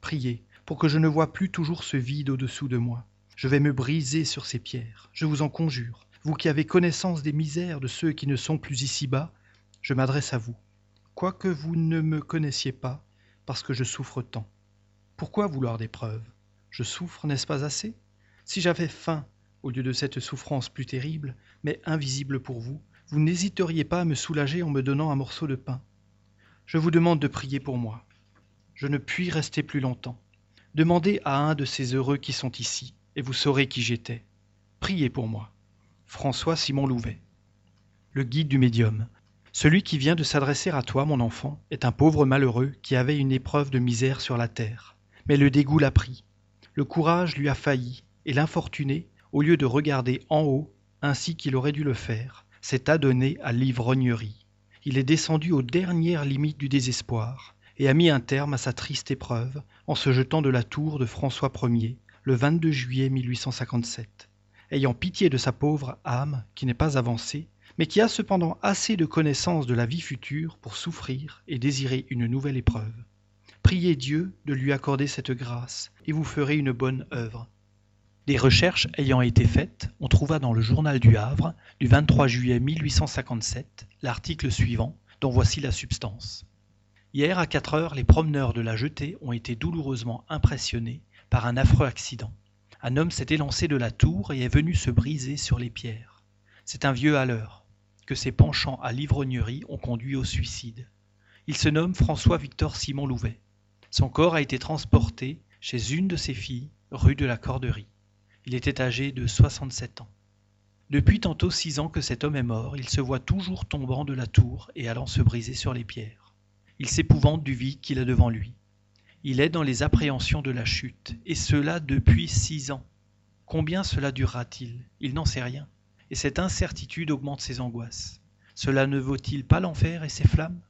Priez pour que je ne voie plus toujours ce vide au-dessous de moi. Je vais me briser sur ces pierres, je vous en conjure. Vous qui avez connaissance des misères de ceux qui ne sont plus ici-bas, je m'adresse à vous quoique vous ne me connaissiez pas, parce que je souffre tant. Pourquoi vouloir des preuves? Je souffre, n'est-ce pas assez? Si j'avais faim, au lieu de cette souffrance plus terrible, mais invisible pour vous, vous n'hésiteriez pas à me soulager en me donnant un morceau de pain. Je vous demande de prier pour moi. Je ne puis rester plus longtemps. Demandez à un de ces heureux qui sont ici, et vous saurez qui j'étais. Priez pour moi. François Simon Louvet. Le guide du médium, celui qui vient de s'adresser à toi, mon enfant, est un pauvre malheureux qui avait une épreuve de misère sur la terre. Mais le dégoût l'a pris. Le courage lui a failli, et l'infortuné, au lieu de regarder en haut, ainsi qu'il aurait dû le faire, s'est adonné à l'ivrognerie. Il est descendu aux dernières limites du désespoir, et a mis un terme à sa triste épreuve en se jetant de la tour de François Ier, le 22 juillet 1857. Ayant pitié de sa pauvre âme qui n'est pas avancée, mais qui a cependant assez de connaissance de la vie future pour souffrir et désirer une nouvelle épreuve. Priez Dieu de lui accorder cette grâce, et vous ferez une bonne œuvre. Des recherches ayant été faites, on trouva dans le journal du Havre, du 23 juillet 1857, l'article suivant, dont voici la substance. Hier à 4 heures, les promeneurs de la jetée ont été douloureusement impressionnés par un affreux accident. Un homme s'est élancé de la tour et est venu se briser sur les pierres. C'est un vieux haleur que ses penchants à l'ivrognerie ont conduit au suicide. Il se nomme François-Victor Simon Louvet. Son corps a été transporté chez une de ses filles, rue de la Corderie. Il était âgé de 67 ans. Depuis tantôt six ans que cet homme est mort, il se voit toujours tombant de la tour et allant se briser sur les pierres. Il s'épouvante du vide qu'il a devant lui. Il est dans les appréhensions de la chute, et cela depuis six ans. Combien cela durera-t-il? Il n'en sait rien. Et cette incertitude augmente ses angoisses. Cela ne vaut-il pas l'enfer et ses flammes?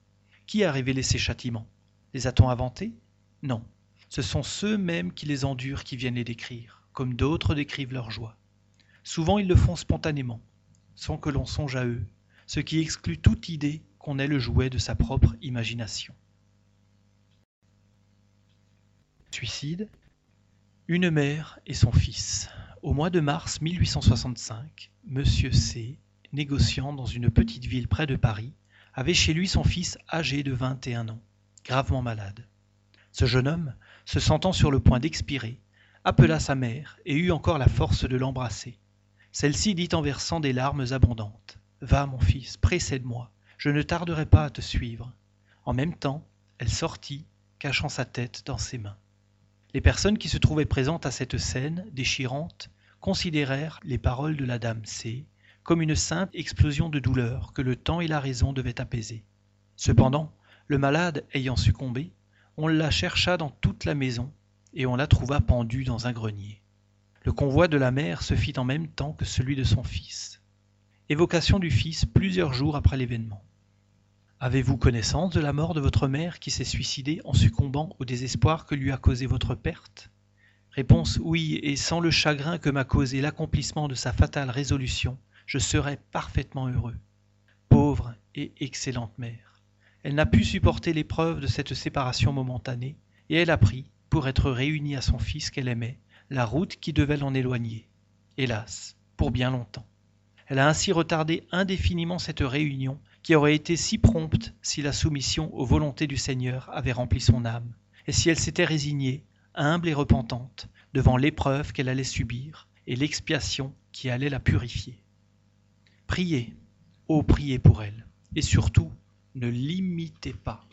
Qui a révélé ces châtiments? Les a-t-on inventés? Non. Ce sont ceux mêmes qui les endurent qui viennent les décrire, comme d'autres décrivent leur joie. Souvent ils le font spontanément, sans que l'on songe à eux, ce qui exclut toute idée qu'on est le jouet de sa propre imagination. Suicide Une mère et son fils. Au mois de mars 1865, Monsieur C, négociant dans une petite ville près de Paris, avait chez lui son fils âgé de 21 ans, gravement malade. Ce jeune homme, se sentant sur le point d'expirer, appela sa mère et eut encore la force de l'embrasser. Celle-ci dit en versant des larmes abondantes. Va, mon fils, précède-moi, je ne tarderai pas à te suivre. En même temps, elle sortit, cachant sa tête dans ses mains. Les personnes qui se trouvaient présentes à cette scène déchirante considérèrent les paroles de la dame C comme une simple explosion de douleur que le temps et la raison devaient apaiser. Cependant, le malade ayant succombé, on la chercha dans toute la maison, et on la trouva pendue dans un grenier. Le convoi de la mère se fit en même temps que celui de son fils. Évocation du fils plusieurs jours après l'événement. Avez-vous connaissance de la mort de votre mère qui s'est suicidée en succombant au désespoir que lui a causé votre perte? Réponse oui, et sans le chagrin que m'a causé l'accomplissement de sa fatale résolution, je serais parfaitement heureux. Pauvre et excellente mère. Elle n'a pu supporter l'épreuve de cette séparation momentanée, et elle a pris, pour être réunie à son fils qu'elle aimait, la route qui devait l'en éloigner. Hélas, pour bien longtemps. Elle a ainsi retardé indéfiniment cette réunion qui aurait été si prompte si la soumission aux volontés du Seigneur avait rempli son âme, et si elle s'était résignée, humble et repentante, devant l'épreuve qu'elle allait subir et l'expiation qui allait la purifier. Priez, ô priez pour elle, et surtout ne l'imitez pas.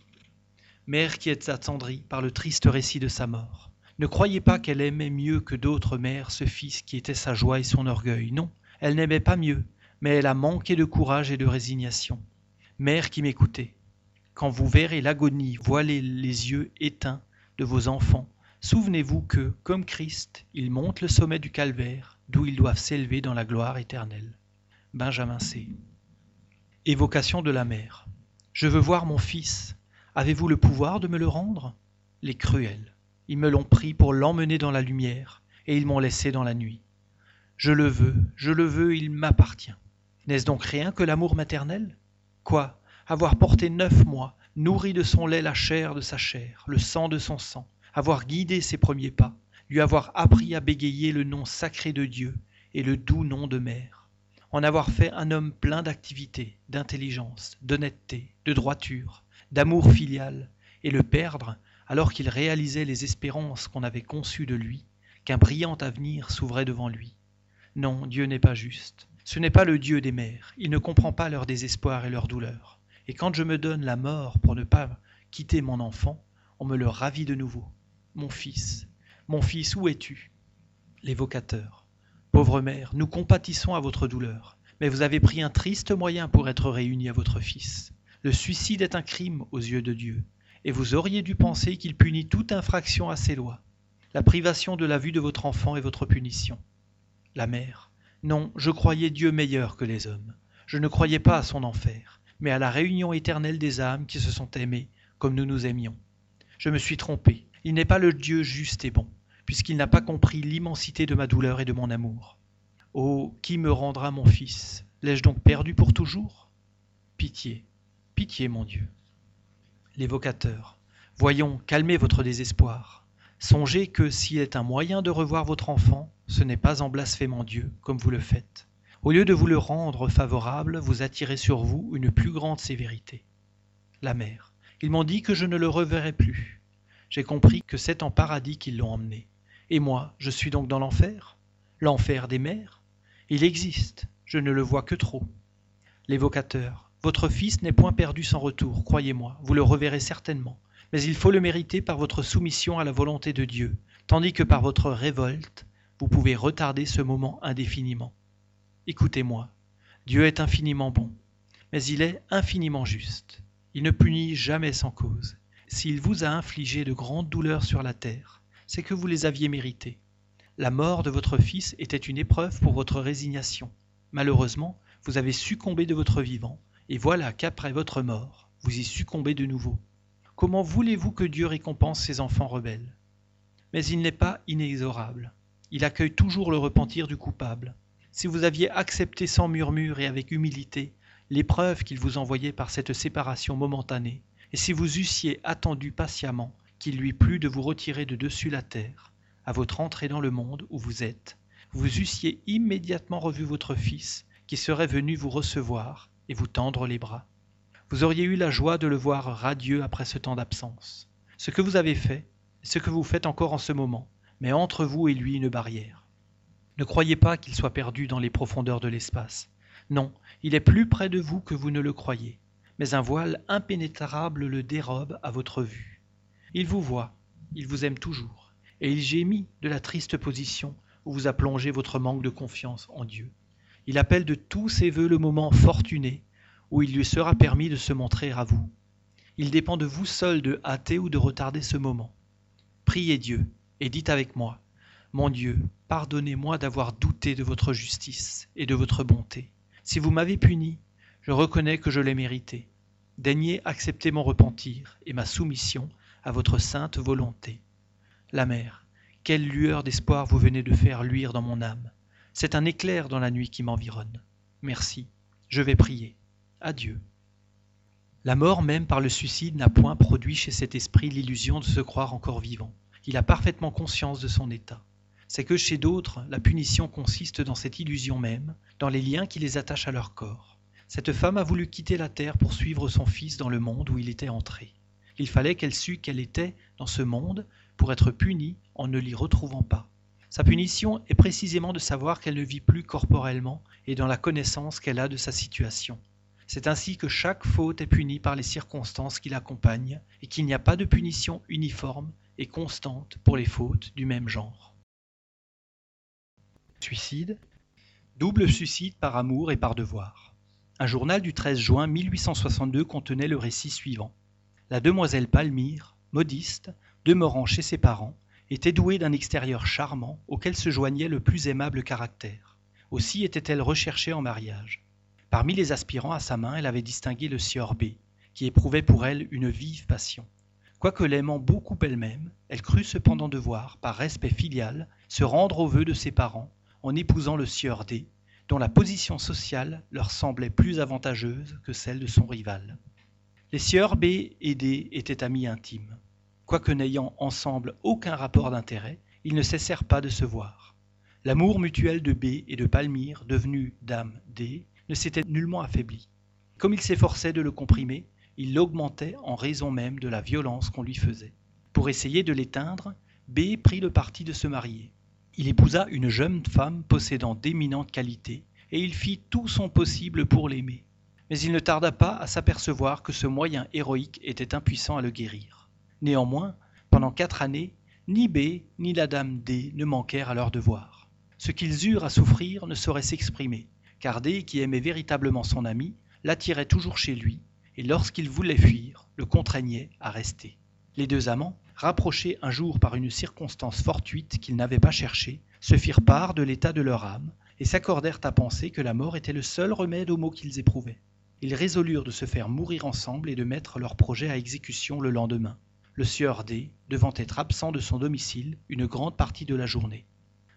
Mère qui êtes attendrie par le triste récit de sa mort, ne croyez pas qu'elle aimait mieux que d'autres mères ce fils qui était sa joie et son orgueil. Non, elle n'aimait pas mieux, mais elle a manqué de courage et de résignation. Mère qui m'écoutez, quand vous verrez l'agonie voiler les yeux éteints de vos enfants, souvenez-vous que, comme Christ, ils montent le sommet du calvaire, d'où ils doivent s'élever dans la gloire éternelle. Benjamin C. Évocation de la mère. Je veux voir mon fils. Avez-vous le pouvoir de me le rendre? Les cruels. Ils me l'ont pris pour l'emmener dans la lumière, et ils m'ont laissé dans la nuit. Je le veux, je le veux, il m'appartient. N'est-ce donc rien que l'amour maternel? Quoi? Avoir porté neuf mois, nourri de son lait la chair de sa chair, le sang de son sang, avoir guidé ses premiers pas, lui avoir appris à bégayer le nom sacré de Dieu et le doux nom de mère en avoir fait un homme plein d'activité, d'intelligence, d'honnêteté, de droiture, d'amour filial, et le perdre alors qu'il réalisait les espérances qu'on avait conçues de lui, qu'un brillant avenir s'ouvrait devant lui. Non, Dieu n'est pas juste. Ce n'est pas le Dieu des mères. Il ne comprend pas leur désespoir et leur douleur. Et quand je me donne la mort pour ne pas quitter mon enfant, on me le ravit de nouveau. Mon fils, mon fils, où es-tu? L'évocateur. Pauvre mère, nous compatissons à votre douleur, mais vous avez pris un triste moyen pour être réunis à votre fils. Le suicide est un crime aux yeux de Dieu, et vous auriez dû penser qu'il punit toute infraction à ses lois. La privation de la vue de votre enfant est votre punition. La mère. Non, je croyais Dieu meilleur que les hommes. Je ne croyais pas à son enfer, mais à la réunion éternelle des âmes qui se sont aimées comme nous nous aimions. Je me suis trompé. Il n'est pas le Dieu juste et bon puisqu'il n'a pas compris l'immensité de ma douleur et de mon amour. Oh, qui me rendra mon fils? L'ai-je donc perdu pour toujours? Pitié, pitié, mon Dieu. L'évocateur. Voyons, calmez votre désespoir. Songez que s'il est un moyen de revoir votre enfant, ce n'est pas en blasphémant Dieu, comme vous le faites. Au lieu de vous le rendre favorable, vous attirez sur vous une plus grande sévérité. La mère. Ils m'ont dit que je ne le reverrai plus. J'ai compris que c'est en paradis qu'ils l'ont emmené. Et moi, je suis donc dans l'enfer? L'enfer des mers Il existe, je ne le vois que trop. L'évocateur. Votre fils n'est point perdu sans retour, croyez-moi, vous le reverrez certainement. Mais il faut le mériter par votre soumission à la volonté de Dieu, tandis que par votre révolte, vous pouvez retarder ce moment indéfiniment. Écoutez-moi, Dieu est infiniment bon, mais il est infiniment juste. Il ne punit jamais sans cause. S'il vous a infligé de grandes douleurs sur la terre, c'est que vous les aviez méritées. La mort de votre fils était une épreuve pour votre résignation. Malheureusement, vous avez succombé de votre vivant, et voilà qu'après votre mort, vous y succombez de nouveau. Comment voulez-vous que Dieu récompense ses enfants rebelles? Mais il n'est pas inexorable. Il accueille toujours le repentir du coupable. Si vous aviez accepté sans murmure et avec humilité l'épreuve qu'il vous envoyait par cette séparation momentanée, et si vous eussiez attendu patiemment qu'il lui plût de vous retirer de dessus la terre, à votre entrée dans le monde où vous êtes, vous eussiez immédiatement revu votre fils qui serait venu vous recevoir et vous tendre les bras. Vous auriez eu la joie de le voir radieux après ce temps d'absence. Ce que vous avez fait, ce que vous faites encore en ce moment, met entre vous et lui une barrière. Ne croyez pas qu'il soit perdu dans les profondeurs de l'espace. Non, il est plus près de vous que vous ne le croyez, mais un voile impénétrable le dérobe à votre vue. Il vous voit, il vous aime toujours, et il gémit de la triste position où vous a plongé votre manque de confiance en Dieu. Il appelle de tous ses voeux le moment fortuné où il lui sera permis de se montrer à vous. Il dépend de vous seul de hâter ou de retarder ce moment. Priez Dieu et dites avec moi, Mon Dieu, pardonnez-moi d'avoir douté de votre justice et de votre bonté. Si vous m'avez puni, je reconnais que je l'ai mérité. Daignez accepter mon repentir et ma soumission à votre sainte volonté. La mère, quelle lueur d'espoir vous venez de faire luire dans mon âme. C'est un éclair dans la nuit qui m'environne. Merci, je vais prier. Adieu. La mort même par le suicide n'a point produit chez cet esprit l'illusion de se croire encore vivant. Il a parfaitement conscience de son état. C'est que chez d'autres, la punition consiste dans cette illusion même, dans les liens qui les attachent à leur corps. Cette femme a voulu quitter la terre pour suivre son fils dans le monde où il était entré. Il fallait qu'elle sût qu'elle était dans ce monde pour être punie en ne l'y retrouvant pas. Sa punition est précisément de savoir qu'elle ne vit plus corporellement et dans la connaissance qu'elle a de sa situation. C'est ainsi que chaque faute est punie par les circonstances qui l'accompagnent et qu'il n'y a pas de punition uniforme et constante pour les fautes du même genre. Suicide Double suicide par amour et par devoir. Un journal du 13 juin 1862 contenait le récit suivant. La demoiselle Palmyre, modiste, demeurant chez ses parents, était douée d'un extérieur charmant auquel se joignait le plus aimable caractère. Aussi était-elle recherchée en mariage. Parmi les aspirants à sa main, elle avait distingué le sieur B, qui éprouvait pour elle une vive passion. Quoique l'aimant beaucoup elle-même, elle crut cependant devoir, par respect filial, se rendre aux vœux de ses parents en épousant le sieur D, dont la position sociale leur semblait plus avantageuse que celle de son rival. Les sieurs B et D étaient amis intimes. Quoique n'ayant ensemble aucun rapport d'intérêt, ils ne cessèrent pas de se voir. L'amour mutuel de B et de Palmyre, devenu dame D, ne s'était nullement affaibli. Comme il s'efforçait de le comprimer, il l'augmentait en raison même de la violence qu'on lui faisait. Pour essayer de l'éteindre, B prit le parti de se marier. Il épousa une jeune femme possédant d'éminentes qualités, et il fit tout son possible pour l'aimer. Mais il ne tarda pas à s'apercevoir que ce moyen héroïque était impuissant à le guérir. Néanmoins, pendant quatre années, ni B ni la dame D ne manquèrent à leur devoir. Ce qu'ils eurent à souffrir ne saurait s'exprimer, car D, qui aimait véritablement son ami, l'attirait toujours chez lui, et lorsqu'il voulait fuir, le contraignait à rester. Les deux amants, rapprochés un jour par une circonstance fortuite qu'ils n'avaient pas cherchée, se firent part de l'état de leur âme, et s'accordèrent à penser que la mort était le seul remède aux maux qu'ils éprouvaient. Ils résolurent de se faire mourir ensemble et de mettre leur projet à exécution le lendemain le sieur D devant être absent de son domicile une grande partie de la journée.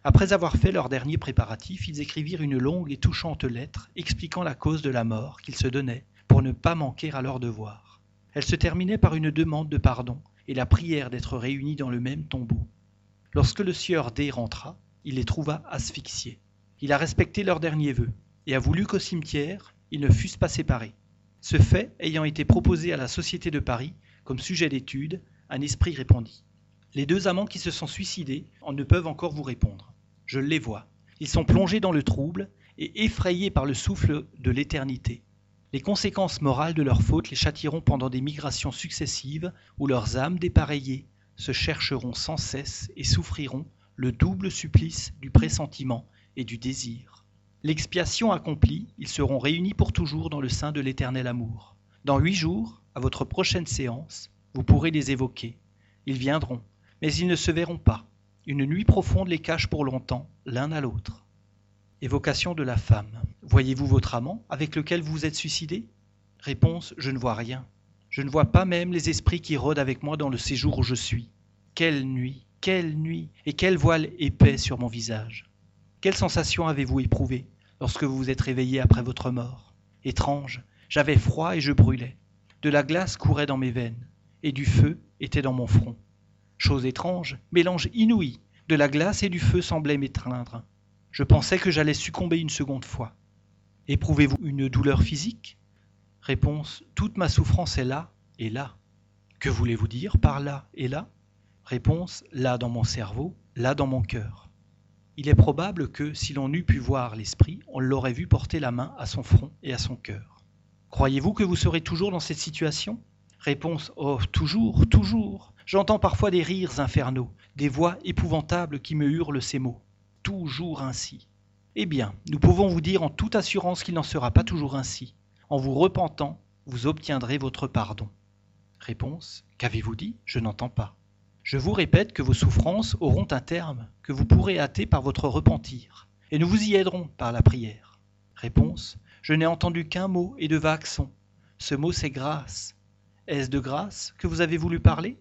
Après avoir fait leurs derniers préparatifs, ils écrivirent une longue et touchante lettre expliquant la cause de la mort qu'ils se donnaient pour ne pas manquer à leur devoir. Elle se terminait par une demande de pardon et la prière d'être réunis dans le même tombeau. Lorsque le sieur D rentra, il les trouva asphyxiés. Il a respecté leurs derniers vœux et a voulu qu'au cimetière, ils ne fussent pas séparés. Ce fait ayant été proposé à la Société de Paris, comme sujet d'étude, un esprit répondit. Les deux amants qui se sont suicidés en ne peuvent encore vous répondre. Je les vois. Ils sont plongés dans le trouble et effrayés par le souffle de l'éternité. Les conséquences morales de leur faute les châtieront pendant des migrations successives où leurs âmes dépareillées se chercheront sans cesse et souffriront le double supplice du pressentiment et du désir. L'expiation accomplie, ils seront réunis pour toujours dans le sein de l'éternel amour. Dans huit jours, à votre prochaine séance, vous pourrez les évoquer. Ils viendront, mais ils ne se verront pas. Une nuit profonde les cache pour longtemps, l'un à l'autre. Évocation de la femme. Voyez-vous votre amant avec lequel vous vous êtes suicidé? Réponse Je ne vois rien. Je ne vois pas même les esprits qui rôdent avec moi dans le séjour où je suis. Quelle nuit, quelle nuit, et quel voile épais sur mon visage. Quelle sensation avez-vous éprouvée lorsque vous vous êtes réveillé après votre mort? Étrange, j'avais froid et je brûlais. De la glace courait dans mes veines, et du feu était dans mon front. Chose étrange, mélange inouï, de la glace et du feu semblait m'étreindre. Je pensais que j'allais succomber une seconde fois. Éprouvez-vous une douleur physique? Réponse Toute ma souffrance est là et là. Que voulez-vous dire par là et là? Réponse Là dans mon cerveau, là dans mon cœur. Il est probable que, si l'on eût pu voir l'esprit, on l'aurait vu porter la main à son front et à son cœur. Croyez-vous que vous serez toujours dans cette situation? Réponse Oh, toujours, toujours. J'entends parfois des rires infernaux, des voix épouvantables qui me hurlent ces mots. Toujours ainsi. Eh bien, nous pouvons vous dire en toute assurance qu'il n'en sera pas toujours ainsi. En vous repentant, vous obtiendrez votre pardon. Réponse Qu'avez-vous dit? Je n'entends pas. Je vous répète que vos souffrances auront un terme, que vous pourrez hâter par votre repentir, et nous vous y aiderons par la prière. Réponse Je n'ai entendu qu'un mot et de vagues sons. Ce mot c'est grâce. Est-ce de grâce que vous avez voulu parler?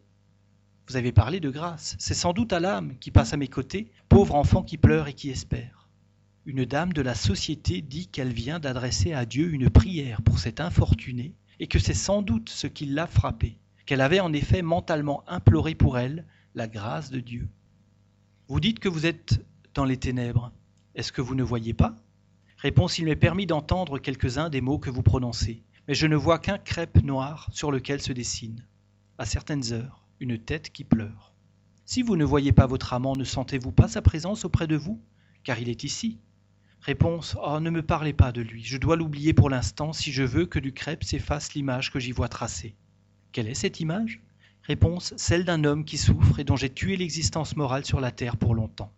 Vous avez parlé de grâce. C'est sans doute à l'âme qui passe à mes côtés, pauvre enfant qui pleure et qui espère une dame de la société dit qu'elle vient d'adresser à Dieu une prière pour cet infortuné et que c'est sans doute ce qui l'a frappé, qu'elle avait en effet mentalement imploré pour elle la grâce de Dieu. Vous dites que vous êtes dans les ténèbres. Est-ce que vous ne voyez pas? Réponse Il m'est permis d'entendre quelques-uns des mots que vous prononcez, mais je ne vois qu'un crêpe noir sur lequel se dessine, à certaines heures, une tête qui pleure. Si vous ne voyez pas votre amant, ne sentez-vous pas sa présence auprès de vous? Car il est ici, Réponse Oh, ne me parlez pas de lui, je dois l'oublier pour l'instant si je veux que du crêpe s'efface l'image que j'y vois tracée. Quelle est cette image? Réponse Celle d'un homme qui souffre et dont j'ai tué l'existence morale sur la terre pour longtemps.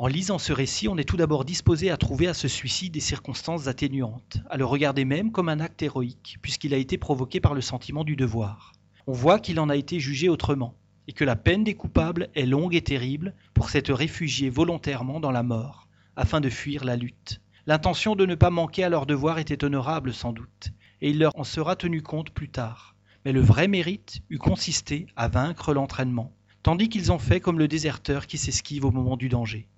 En lisant ce récit, on est tout d'abord disposé à trouver à ce suicide des circonstances atténuantes, à le regarder même comme un acte héroïque, puisqu'il a été provoqué par le sentiment du devoir. On voit qu'il en a été jugé autrement, et que la peine des coupables est longue et terrible pour s'être réfugié volontairement dans la mort, afin de fuir la lutte. L'intention de ne pas manquer à leur devoir était honorable sans doute, et il leur en sera tenu compte plus tard. Mais le vrai mérite eût consisté à vaincre l'entraînement, tandis qu'ils ont fait comme le déserteur qui s'esquive au moment du danger.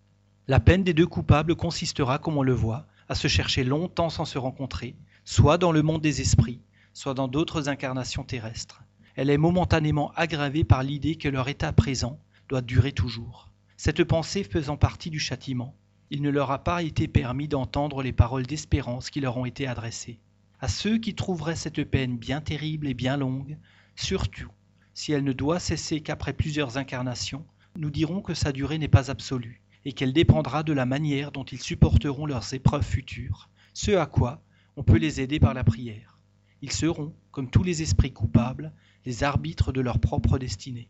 La peine des deux coupables consistera, comme on le voit, à se chercher longtemps sans se rencontrer, soit dans le monde des esprits, soit dans d'autres incarnations terrestres. Elle est momentanément aggravée par l'idée que leur état présent doit durer toujours. Cette pensée faisant partie du châtiment, il ne leur a pas été permis d'entendre les paroles d'espérance qui leur ont été adressées. À ceux qui trouveraient cette peine bien terrible et bien longue, surtout si elle ne doit cesser qu'après plusieurs incarnations, nous dirons que sa durée n'est pas absolue, et qu'elle dépendra de la manière dont ils supporteront leurs épreuves futures, ce à quoi on peut les aider par la prière. Ils seront, comme tous les esprits coupables, les arbitres de leur propre destinée.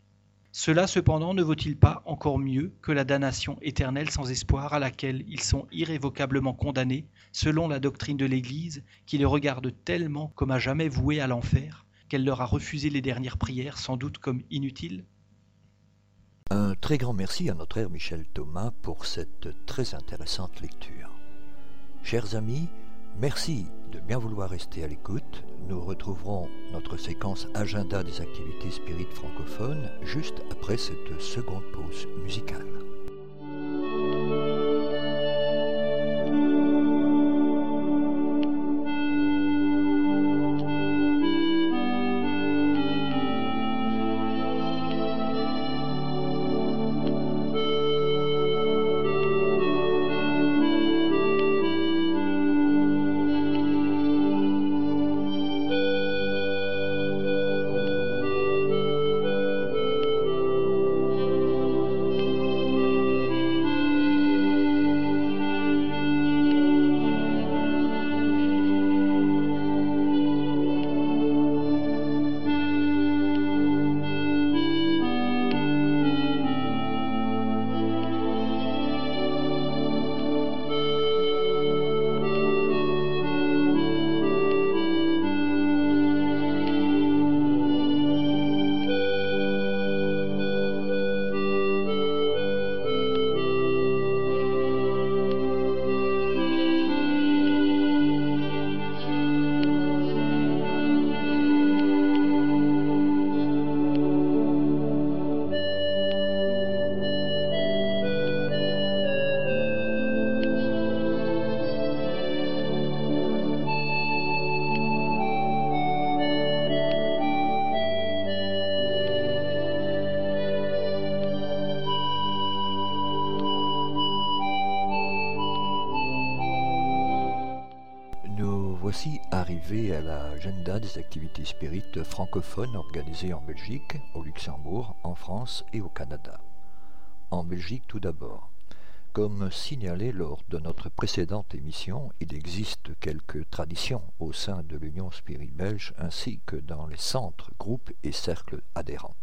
Cela cependant ne vaut-il pas encore mieux que la damnation éternelle sans espoir à laquelle ils sont irrévocablement condamnés, selon la doctrine de l'Église, qui les regarde tellement comme à jamais voués à l'enfer, qu'elle leur a refusé les dernières prières sans doute comme inutiles? Un très grand merci à notre ère Michel Thomas pour cette très intéressante lecture. Chers amis, merci de bien vouloir rester à l'écoute. Nous retrouverons notre séquence agenda des activités spirites francophones juste après cette seconde pause musicale. Activités spirites francophones en Belgique, au Luxembourg, en France et au Canada. En Belgique tout d'abord. Comme signalé lors de notre précédente émission, il existe quelques traditions au sein de l'Union Spirit belge ainsi que dans les centres, groupes et cercles adhérents.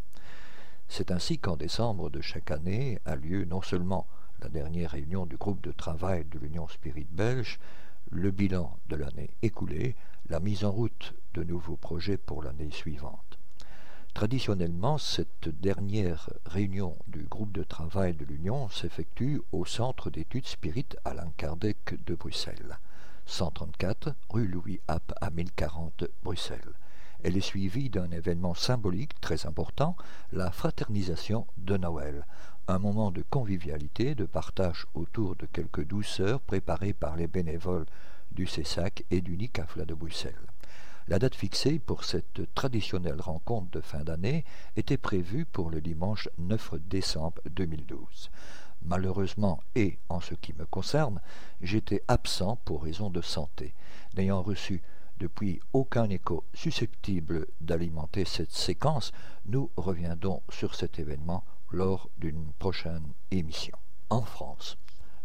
C'est ainsi qu'en décembre de chaque année a lieu non seulement la dernière réunion du groupe de travail de l'Union Spirit belge, le bilan de l'année écoulée, la mise en route de nouveaux projets pour l'année suivante. Traditionnellement, cette dernière réunion du groupe de travail de l'Union s'effectue au Centre d'études spirites Alain Kardec de Bruxelles, 134 rue Louis App à 1040 Bruxelles. Elle est suivie d'un événement symbolique très important, la fraternisation de Noël, un moment de convivialité, de partage autour de quelques douceurs préparées par les bénévoles du CESAC et du NICAFLA de Bruxelles. La date fixée pour cette traditionnelle rencontre de fin d'année était prévue pour le dimanche 9 décembre 2012. Malheureusement, et en ce qui me concerne, j'étais absent pour raison de santé, n'ayant reçu depuis aucun écho susceptible d'alimenter cette séquence, nous reviendrons sur cet événement lors d'une prochaine émission. En France,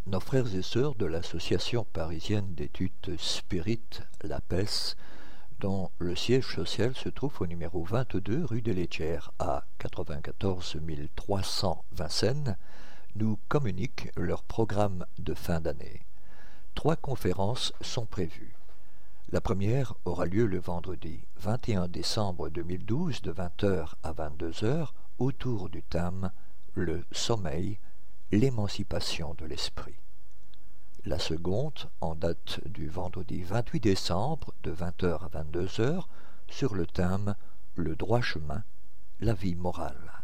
nos frères et sœurs de l'association parisienne d'études Spirit, l'APES, dont le siège social se trouve au numéro 22 rue des Laitières à 94 300 Vincennes, nous communiquent leur programme de fin d'année. Trois conférences sont prévues. La première aura lieu le vendredi 21 décembre 2012 de 20h à 22h autour du thème Le sommeil, l'émancipation de l'esprit la seconde en date du vendredi 28 décembre de 20h à 22h sur le thème Le droit chemin, la vie morale.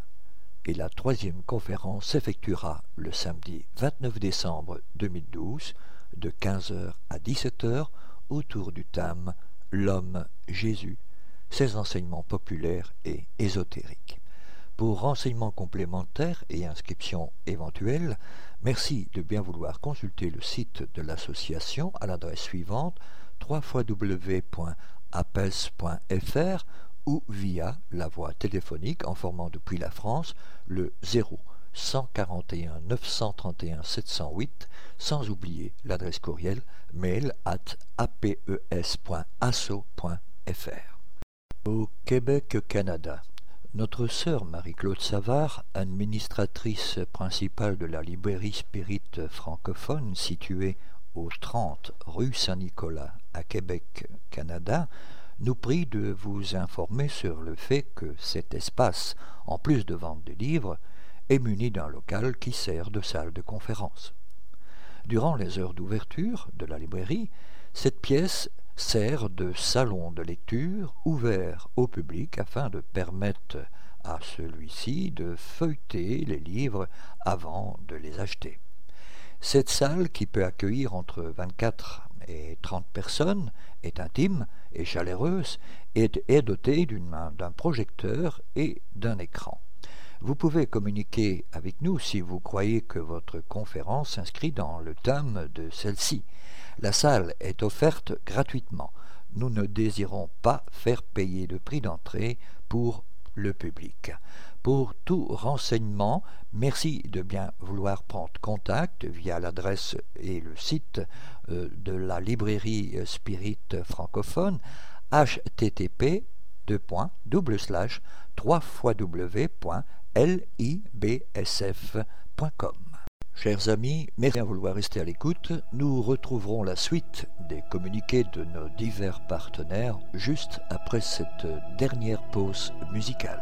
Et la troisième conférence s'effectuera le samedi 29 décembre 2012 de 15h à 17h autour du thème L'homme Jésus, ses enseignements populaires et ésotériques. Pour renseignements complémentaires et inscriptions éventuelles, merci de bien vouloir consulter le site de l'association à l'adresse suivante www.apes.fr ou via la voie téléphonique en formant depuis la France le 0 141 931 708 sans oublier l'adresse courriel mail at apes.asso.fr. Au Québec, Canada. Notre sœur Marie-Claude Savard, administratrice principale de la librairie Spirit francophone située au 30 rue Saint-Nicolas à Québec, Canada, nous prie de vous informer sur le fait que cet espace, en plus de vente de livres, est muni d'un local qui sert de salle de conférence. Durant les heures d'ouverture de la librairie, cette pièce sert de salon de lecture ouvert au public afin de permettre à celui-ci de feuilleter les livres avant de les acheter. Cette salle, qui peut accueillir entre 24 et 30 personnes, est intime et chaleureuse et est dotée d'un projecteur et d'un écran. Vous pouvez communiquer avec nous si vous croyez que votre conférence s'inscrit dans le thème de celle-ci. La salle est offerte gratuitement. Nous ne désirons pas faire payer le prix d'entrée pour le public. Pour tout renseignement, merci de bien vouloir prendre contact via l'adresse et le site euh, de la librairie Spirit francophone http 3 www.libsf.com. Chers amis, merci à vouloir rester à l'écoute. Nous retrouverons la suite des communiqués de nos divers partenaires juste après cette dernière pause musicale.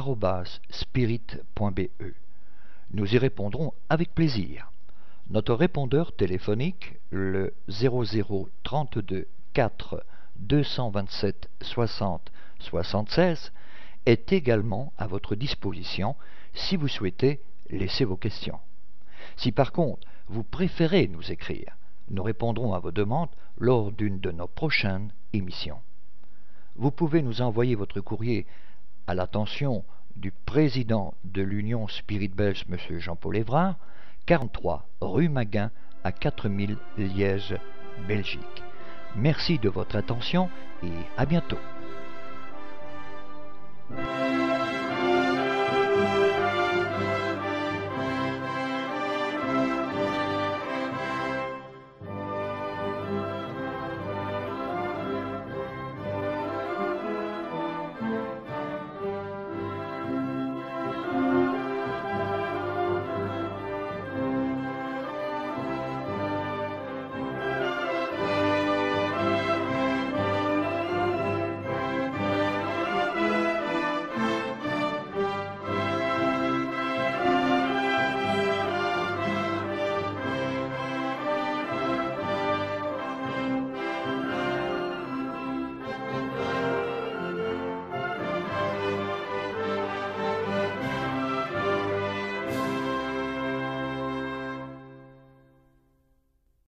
radio@spirit.be. Nous y répondrons avec plaisir. Notre répondeur téléphonique, le 0032 4 227 60 76, est également à votre disposition si vous souhaitez laisser vos questions. Si par contre vous préférez nous écrire, nous répondrons à vos demandes lors d'une de nos prochaines émissions. Vous pouvez nous envoyer votre courrier à l'attention du président de l'Union Spirit Belge, M. Jean-Paul Évrard, 43 rue Maguin à 4000 Liège, Belgique. Merci de votre attention et à bientôt.